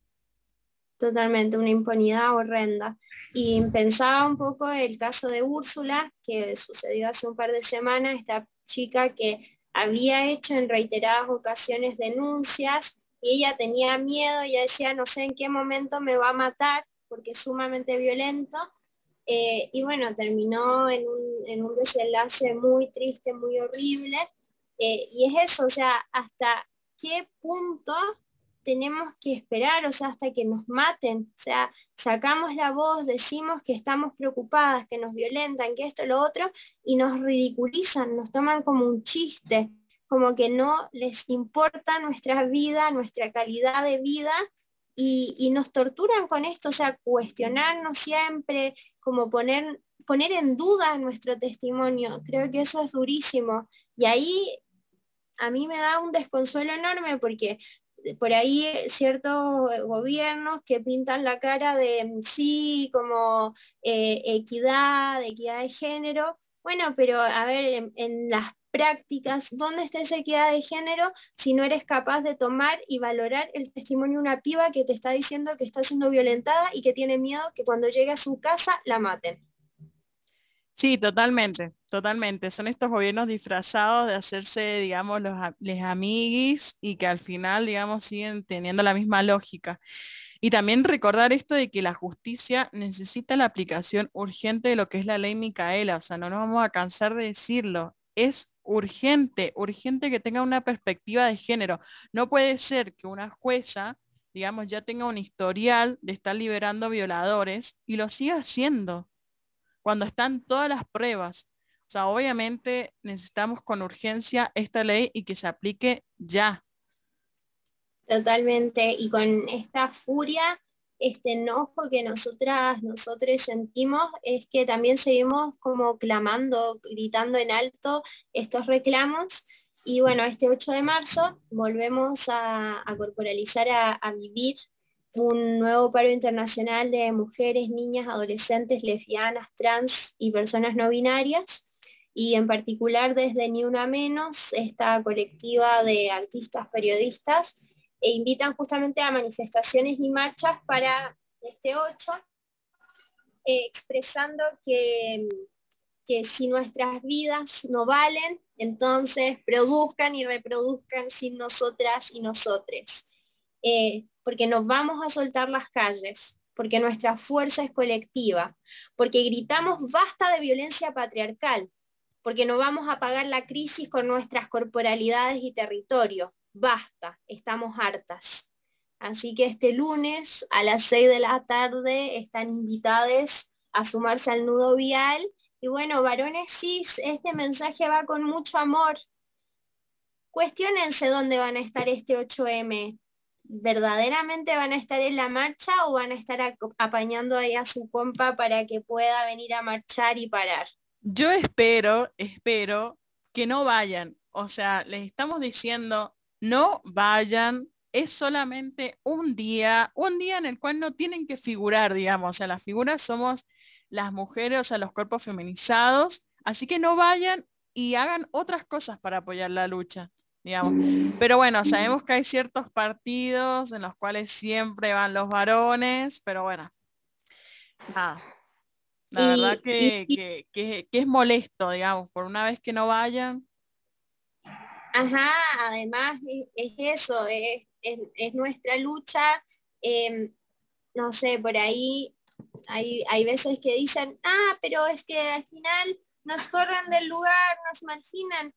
Totalmente, una impunidad horrenda. Y pensaba un poco el caso de Úrsula, que sucedió hace un par de semanas, esta chica que había hecho en reiteradas ocasiones denuncias y ella tenía miedo, ella decía, no sé en qué momento me va a matar porque es sumamente violento. Eh, y bueno, terminó en un, en un, desenlace muy triste, muy horrible. Eh, y es eso, o sea, hasta qué punto tenemos que esperar, o sea, hasta que nos maten. O sea, sacamos la voz, decimos que estamos preocupadas, que nos violentan, que esto, lo otro, y nos ridiculizan, nos toman como un chiste, como que no les importa nuestra vida, nuestra calidad de vida, y, nos torturan con esto, o sea, cuestionarnos siempre, como poner, poner en duda nuestro testimonio. Creo que eso es durísimo. Y ahí a mí me da un desconsuelo enorme porque por ahí ciertos gobiernos que pintan la cara de sí, como eh, equidad, equidad de género. Bueno, pero a ver, en, en las prácticas, ¿dónde está esa equidad de género si no eres capaz de tomar y valorar el testimonio de una piba que te está diciendo que está siendo violentada y que tiene miedo que cuando llegue a su casa la maten? Sí, totalmente, totalmente. Son estos gobiernos disfrazados de hacerse, digamos, los les amiguis y que al final, digamos, siguen teniendo la misma lógica. Y también recordar esto de que la justicia necesita la aplicación urgente de lo que es la ley Micaela, o sea, no nos vamos a cansar de decirlo. Es urgente, urgente que tenga una perspectiva de género. No puede ser que una jueza, digamos, ya tenga un historial de estar liberando violadores y lo siga haciendo cuando están todas las pruebas. O sea, obviamente necesitamos con urgencia esta ley y que se aplique ya. Totalmente, y con esta furia este enojo que nosotras, nosotros sentimos es que también seguimos como clamando, gritando en alto estos reclamos. Y bueno, este 8 de marzo volvemos a, corporalizar, a, vivir un nuevo paro internacional de mujeres, niñas, adolescentes, lesbianas, trans y personas no binarias. Y en particular desde Ni Una Menos, esta colectiva de artistas, periodistas, e invitan justamente a manifestaciones y marchas para este 8, eh, expresando que, que si nuestras vidas no valen, entonces produzcan y reproduzcan sin nosotras y nosotres. Eh, porque nos vamos a soltar las calles, porque nuestra fuerza es colectiva, porque gritamos basta de violencia patriarcal, porque no vamos a pagar la crisis con nuestras corporalidades y territorios, basta, estamos hartas. Así que este lunes a las 6 de la tarde están invitadas a sumarse al nudo vial. Y bueno, varones cis, este mensaje va con mucho amor. Cuestiónense dónde van a estar este 8M. ¿Verdaderamente van a estar en la marcha o van a estar apañando ahí a su compa para que pueda venir a marchar y parar? Yo espero, espero que no vayan. O sea, les estamos diciendo, no vayan, es solamente un día, un día en el cual no tienen que figurar, digamos, o sea, las figuras somos las mujeres, o sea, los cuerpos feminizados, así que no vayan y hagan otras cosas para apoyar la lucha, digamos. Pero bueno, sabemos que hay ciertos partidos en los cuales siempre van los varones, pero bueno, nada. La verdad que, que, que, que es molesto, digamos, por una vez que no vayan, Ajá, además es, eso, es, nuestra lucha. Em, no sé, por ahí hay, hay veces que dicen, ah, pero es que al final nos corren del lugar, nos marginan.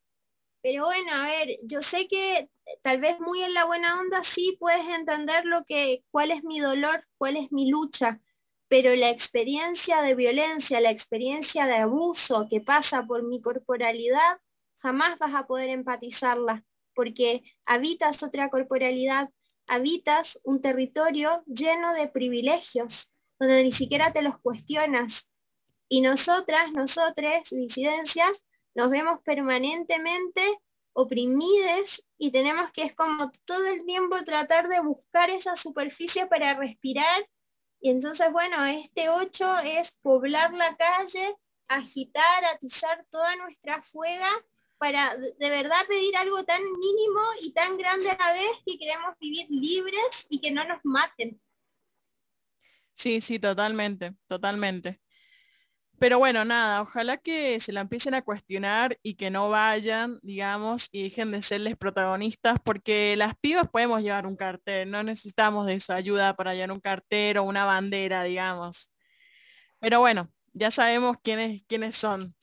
Pero bueno, a ver, yo sé que tal vez muy en la buena onda sí puedes entender lo que, cuál es mi dolor, cuál es mi lucha, pero la experiencia de violencia, la experiencia de abuso que pasa por mi corporalidad, jamás vas a poder empatizarla, porque habitas otra corporalidad, habitas un territorio lleno de privilegios, donde ni siquiera te los cuestionas. Y nosotras, nosotros, disidencias, nos vemos permanentemente oprimides y tenemos que es como todo el tiempo tratar de buscar esa superficie para respirar. Y entonces, bueno, este 8 es poblar la calle, agitar, atizar toda nuestra fuega para de verdad pedir algo tan mínimo y tan grande a la vez que queremos vivir libres y que no nos maten. Sí, sí, totalmente, totalmente. Pero bueno, nada, ojalá que se la empiecen a cuestionar y que no vayan, digamos, y dejen de serles protagonistas, porque las pibas podemos llevar un cartel, no necesitamos de su ayuda para llevar un cartel o una bandera, digamos. Pero bueno, ya sabemos quiénes, quiénes son.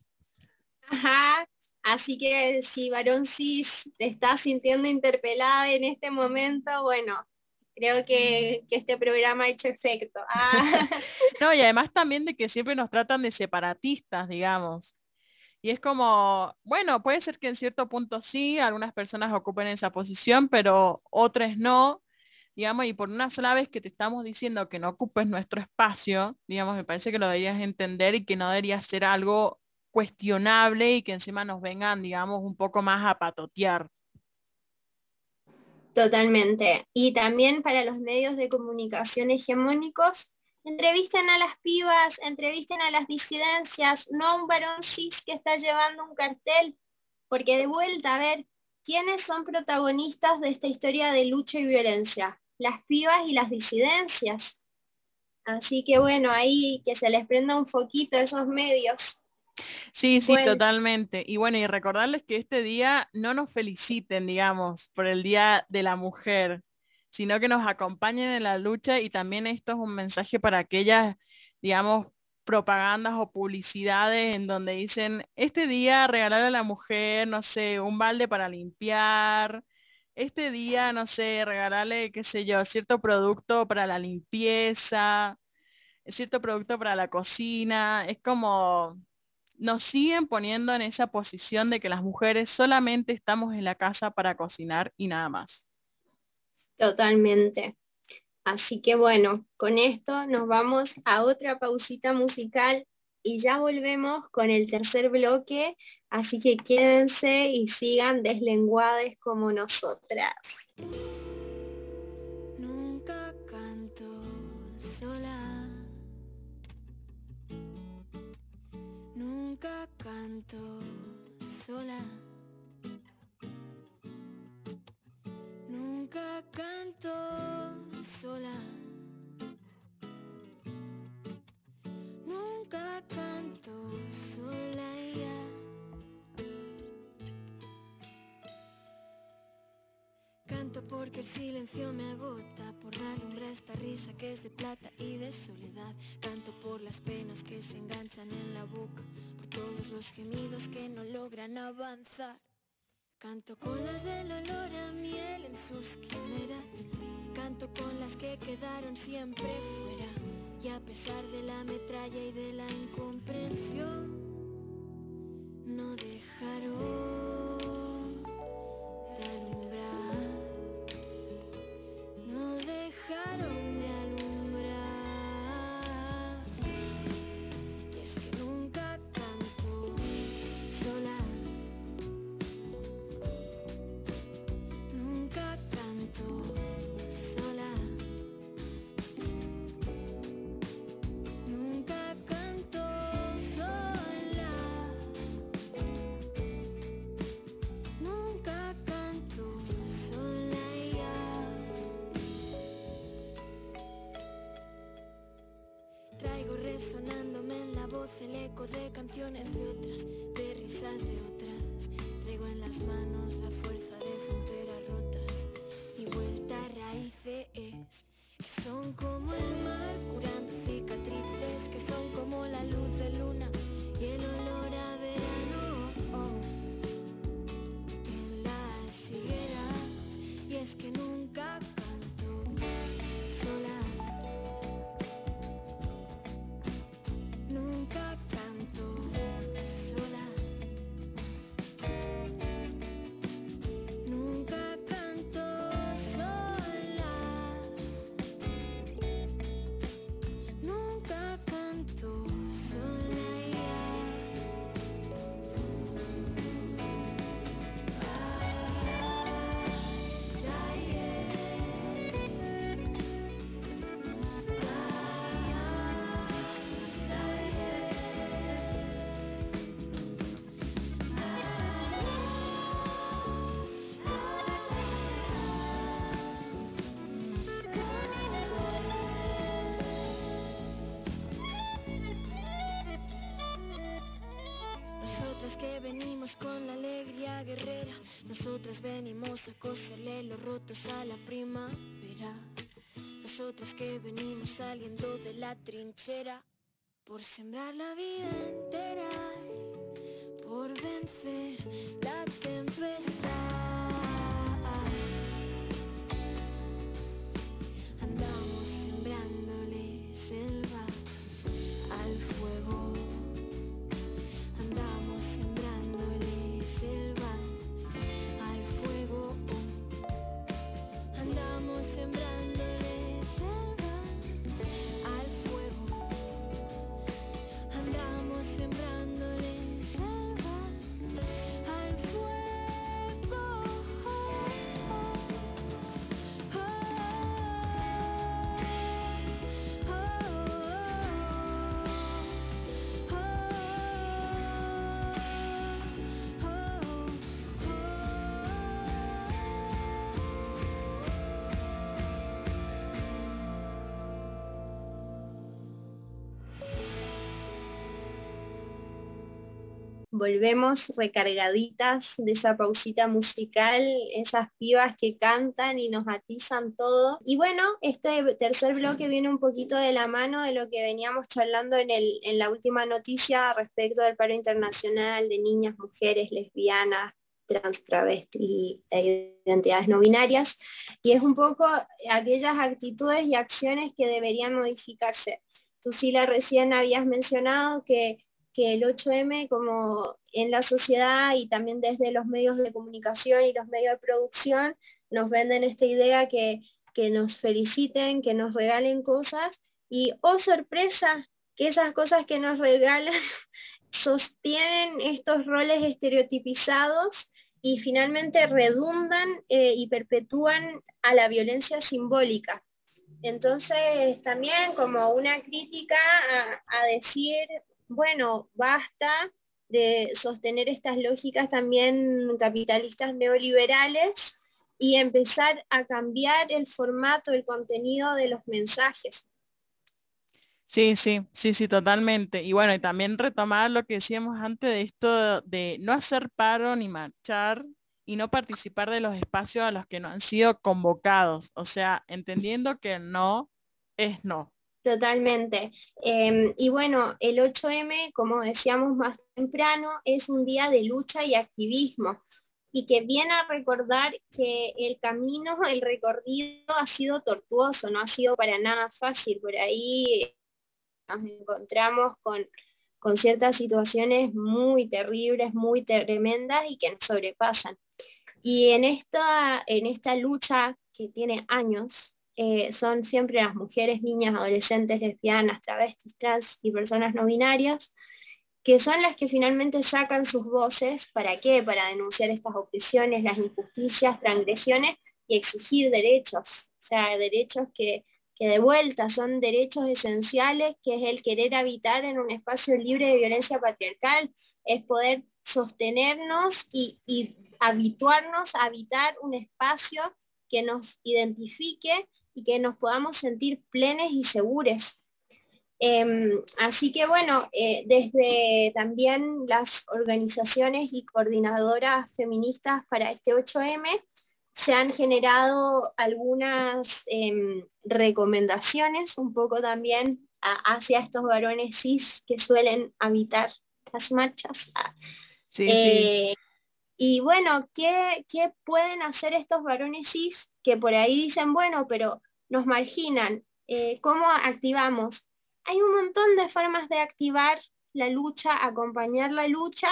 Ajá, así que si varón cis te está sintiendo interpelada en este momento, bueno, creo que, este programa ha hecho efecto. Ah. no, y además también de que siempre nos tratan de separatistas, digamos. Y es como, bueno, puede ser que en cierto punto sí, algunas personas ocupen esa posición, pero otras no, digamos, y por una sola vez que te estamos diciendo que no ocupes nuestro espacio, digamos, me parece que lo deberías entender y que no debería ser algo cuestionable y que encima nos vengan, digamos, un poco más a patotear. Totalmente. Y también para los medios de comunicación hegemónicos, entrevisten a las pibas, entrevisten a las disidencias, no a un varón cis que está llevando un cartel, porque de vuelta, a ver, ¿quiénes son protagonistas de esta historia de lucha y violencia? Las pibas y las disidencias. Así que bueno, ahí que se les prenda un foquito a esos medios. Sí, sí, totalmente. Y bueno, y recordarles que este día no nos feliciten, digamos, por el Día de la Mujer, sino que nos acompañen en la lucha y también esto es un mensaje para aquellas, digamos, propagandas o publicidades en donde dicen, este día regalar a la mujer, no sé, un balde para limpiar, este día, no sé, regalarle, qué sé yo, cierto producto para la limpieza, cierto producto para la cocina, es como nos siguen poniendo en esa posición de que las mujeres solamente estamos en la casa para cocinar y nada más. Totalmente. Así que bueno, con esto nos vamos a otra pausita musical y ya volvemos con el tercer bloque, así que quédense y sigan deslenguades como nosotras. Canto sola. Nunca canto sola. Nunca canto sola ya. Canto porque el silencio me agota, por dar a esta risa que es de plata y de soledad. Canto por las penas que se enganchan en la boca, todos los gemidos que no logran avanzar. Canto con las del olor a miel en sus quimeras, canto con las que quedaron siempre fuera. Y a pesar de la metralla y de la incomprensión, no dejaron nosotras venimos a coserle los rotos a la primavera. Nosotras que venimos saliendo de la trinchera por sembrar la vida entera, por vencer Volvemos recargaditas de esa pausita musical, esas pibas que cantan y nos atizan todo. Y bueno, este tercer bloque viene un poquito de la mano de lo que veníamos charlando en, el, en la última noticia respecto del paro internacional de niñas, mujeres, lesbianas, trans, travestis e identidades no binarias, y es un poco aquellas actitudes y acciones que deberían modificarse. Tú, Sila, recién habías mencionado que, que el 8M, como en la sociedad y también desde los medios de comunicación y los medios de producción, nos venden esta idea que, que nos feliciten, que nos regalen cosas, y oh sorpresa, que esas cosas que nos regalan sostienen estos roles estereotipizados y finalmente redundan eh, y perpetúan a la violencia simbólica. Entonces, también como una crítica a, a decir, bueno, basta de sostener estas lógicas también capitalistas neoliberales y empezar a cambiar el formato, el contenido de los mensajes. Sí, sí, sí, sí, totalmente. Y bueno, y también retomar lo que decíamos antes de esto de no hacer paro ni marchar y no participar de los espacios a los que no han sido convocados. O sea, entendiendo que no es no. Totalmente. Eh, y bueno, el 8M, como decíamos más temprano, es un día de lucha y activismo y que viene a recordar que el camino, el recorrido ha sido tortuoso, no ha sido para nada fácil. Por ahí nos encontramos con, con ciertas situaciones muy terribles, muy tremendas y que nos sobrepasan. Y en esta, en esta lucha que tiene años, eh, son siempre las mujeres, niñas, adolescentes, lesbianas, travestis, trans y personas no binarias, que son las que finalmente sacan sus voces, ¿para qué? Para denunciar estas opresiones, las injusticias, transgresiones y exigir derechos, o sea, derechos que, que de vuelta son derechos esenciales, que es el querer habitar en un espacio libre de violencia patriarcal, es poder sostenernos y, y habituarnos a habitar un espacio que nos identifique y que nos podamos sentir plenes y seguros. Eh, así que bueno, eh, desde también las organizaciones y coordinadoras feministas para este 8M se han generado algunas eh, recomendaciones un poco también a, hacia estos varones cis que suelen habitar las marchas. Sí, sí. Y bueno, ¿qué, ¿qué pueden hacer estos varones cis que por ahí dicen, bueno, pero nos marginan? Eh, ¿Cómo activamos? Hay un montón de formas de activar la lucha, acompañar la lucha,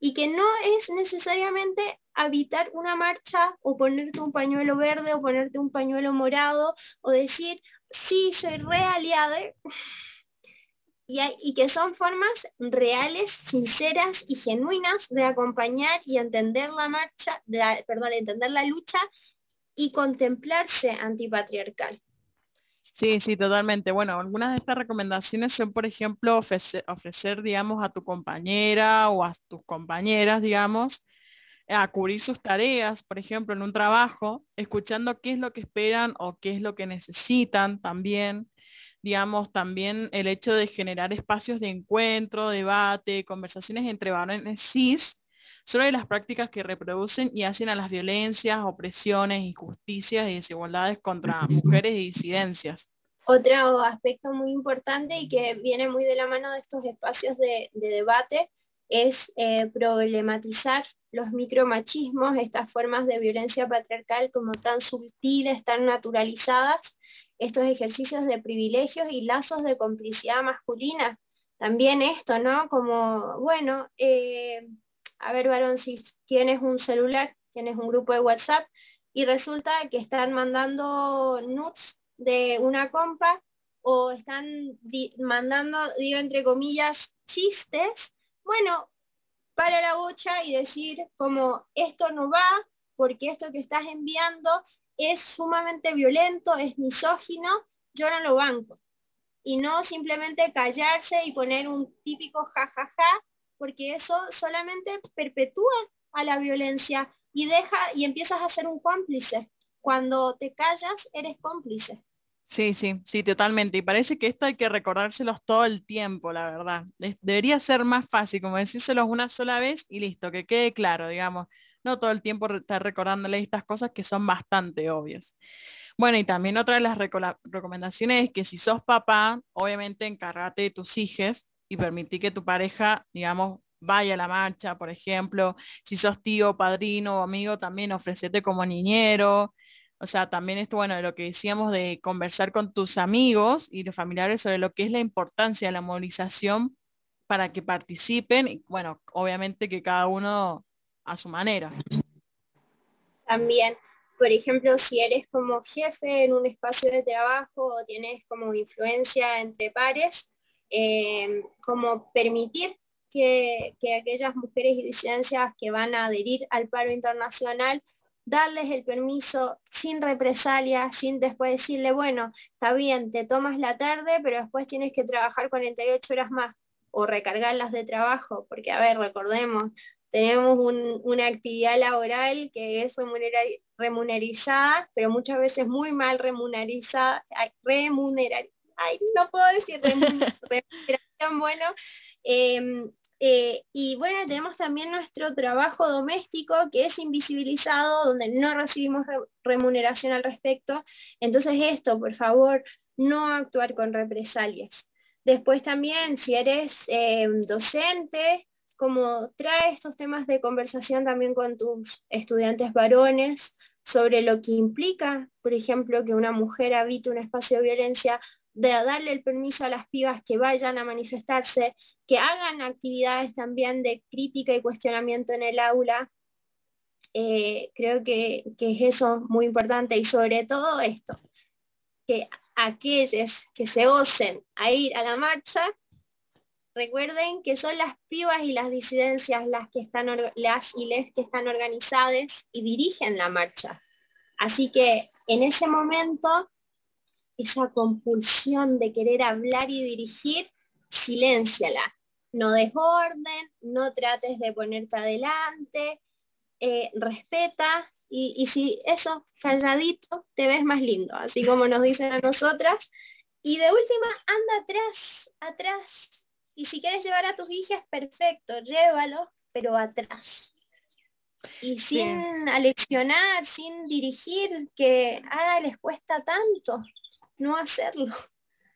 y que no es necesariamente habitar una marcha o ponerte un pañuelo verde o ponerte un pañuelo morado o decir, sí, soy realiada y, que son formas reales, sinceras y genuinas de acompañar y entender la marcha, de perdón, entender la lucha y contemplarse antipatriarcal. Sí, sí, totalmente. Bueno, algunas de estas recomendaciones son, por ejemplo, ofrecer, ofrecer, digamos, a tu compañera o a tus compañeras, digamos, a cubrir sus tareas, por ejemplo, en un trabajo, escuchando qué es lo que esperan o qué es lo que necesitan también. digamos, también el hecho de generar espacios de encuentro, debate, conversaciones entre varones cis sobre las prácticas que reproducen y hacen a las violencias, opresiones, injusticias y desigualdades contra mujeres y disidencias. Otro aspecto muy importante y que viene muy de la mano de estos espacios de, debate es eh, problematizar los micromachismos, estas formas de violencia patriarcal como tan sutiles, tan naturalizadas, estos ejercicios de privilegios y lazos de complicidad masculina. También esto, ¿no? Como, bueno, eh, a ver, varón, si tienes un celular, tienes un grupo de WhatsApp y resulta que están mandando nudes de una compa o están mandando, digo entre comillas, chistes, bueno, para la bocha y decir como esto no va porque esto que estás enviando es sumamente violento, es misógino, yo no lo banco. Y no simplemente callarse y poner un típico jajaja, porque eso solamente perpetúa a la violencia y deja y empiezas a ser un cómplice. Cuando te callas, eres cómplice. Sí, sí, sí, totalmente. Y parece que esto hay que recordárselos todo el tiempo, la verdad. Debería ser más fácil, como decírselos una sola vez y listo, que quede claro, digamos. No todo el tiempo estar recordándoles estas cosas que son bastante obvias. Bueno, y también otra de las recomendaciones es que si sos papá, obviamente encárgate de tus hijos y permití que tu pareja, digamos, vaya a la marcha, por ejemplo. Si sos tío, padrino o amigo, también ofrecete como niñero. O sea, también esto, bueno, de lo que decíamos de conversar con tus amigos y los familiares sobre lo que es la importancia de la movilización para que participen y, bueno, obviamente que cada uno a su manera. También, por ejemplo, si eres como jefe en un espacio de trabajo o tienes como influencia entre pares, eh, como permitir que, que, aquellas mujeres y disidencias que van a adherir al paro internacional darles el permiso sin represalia, sin después decirle, bueno, está bien, te tomas la tarde, pero después tienes que trabajar 48 horas más o recargarlas de trabajo, porque a ver, recordemos, tenemos una actividad laboral que es remunerizada, pero muchas veces muy mal remunerizada, remunerar, ay, no puedo decir remuneración, bueno, em, eh, y bueno, tenemos también nuestro trabajo doméstico que es invisibilizado, donde no recibimos remuneración al respecto. Entonces esto, por favor, no actuar con represalias. Después también, si eres eh, docente, como trae estos temas de conversación también con tus estudiantes varones sobre lo que implica, por ejemplo, que una mujer habite un espacio de violencia, de darle el permiso a las pibas que vayan a manifestarse, que hagan actividades también de crítica y cuestionamiento en el aula. Eh, creo que, es eso muy importante y sobre todo esto, que aquellos que se osen a ir a la marcha, recuerden que son las pibas y las disidencias las que están las y les que están organizadas y dirigen la marcha. Así que en ese momento esa compulsión de querer hablar y dirigir, silénciala. No desborden, no trates de ponerte adelante, eh, respeta y, si eso, calladito, te ves más lindo, así como nos dicen a nosotras. Y de última, anda atrás, atrás. Y si quieres llevar a tus hijas, perfecto, llévalo, pero atrás. Y sin aleccionar, sin dirigir, que ah, les cuesta tanto no hacerlo.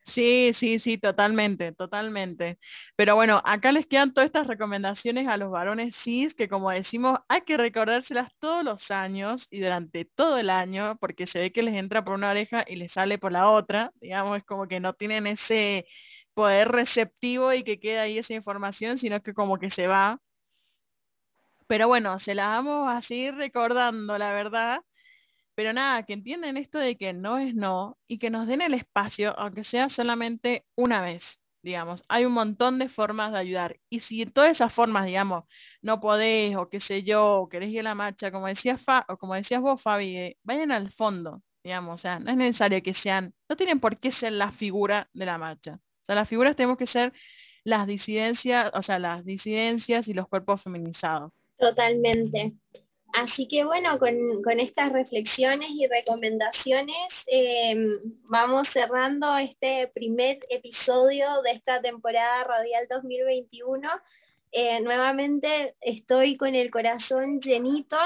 Sí, sí, sí, totalmente, totalmente. Pero bueno, acá les quedan todas estas recomendaciones a los varones cis, que como decimos, hay que recordárselas todos los años y durante todo el año, porque se ve que les entra por una oreja y les sale por la otra, digamos, es como que no tienen ese poder receptivo y que queda ahí esa información, sino que como que se va. Pero bueno, se la vamos a seguir recordando, la verdad, pero nada, que entienden esto de que no es no y que nos den el espacio, aunque sea solamente una vez, digamos. Hay un montón de formas de ayudar. Y si en todas esas formas, digamos, no podés o qué sé yo, o querés ir a la marcha, como decías, Fa, o como decías vos, Fabi, eh, vayan al fondo, digamos. O sea, no es necesario que sean, no tienen por qué ser la figura de la marcha. O sea, las figuras tenemos que ser las disidencias, o sea, las disidencias y los cuerpos feminizados. Totalmente. Así que bueno, con, estas reflexiones y recomendaciones eh, vamos cerrando este primer episodio de esta temporada radial 2021. Eh, nuevamente estoy con el corazón llenito.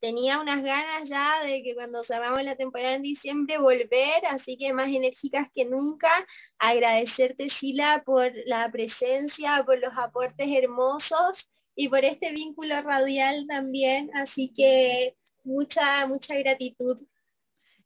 Tenía unas ganas ya de que cuando cerramos la temporada en diciembre volver, así que más enérgicas que nunca. Agradecerte, Sila, por la presencia, por los aportes hermosos y por este vínculo radial también, así que mucha, mucha gratitud.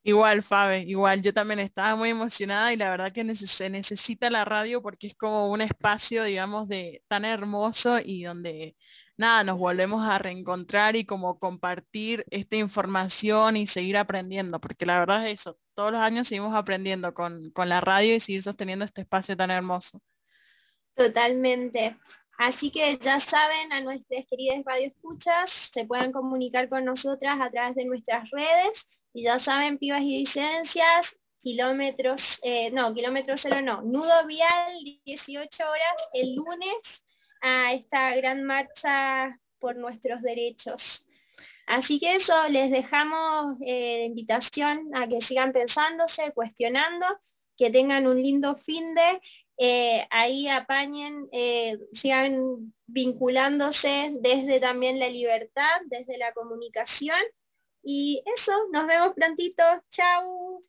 Igual, Fabe, igual, yo también estaba muy emocionada y la verdad que se necesita la radio porque es como un espacio, digamos, de tan hermoso y donde nada, nos volvemos a reencontrar y como compartir esta información y seguir aprendiendo, porque la verdad es eso, todos los años seguimos aprendiendo con, con la radio y seguir sosteniendo este espacio tan hermoso. Totalmente. Así que ya saben, a nuestras queridas radioescuchas, se pueden comunicar con nosotras a través de nuestras redes. Y ya saben, pibas y licencias, kilómetros, eh, no, kilómetros cero no, nudo vial, 18 horas el lunes a esta gran marcha por nuestros derechos. Así que eso, les dejamos eh, la invitación a que sigan pensándose, cuestionando, que tengan un lindo fin de eh, ahí apañen, eh, sigan vinculándose desde también la libertad, desde la comunicación. Y eso, nos vemos prontito. Chao.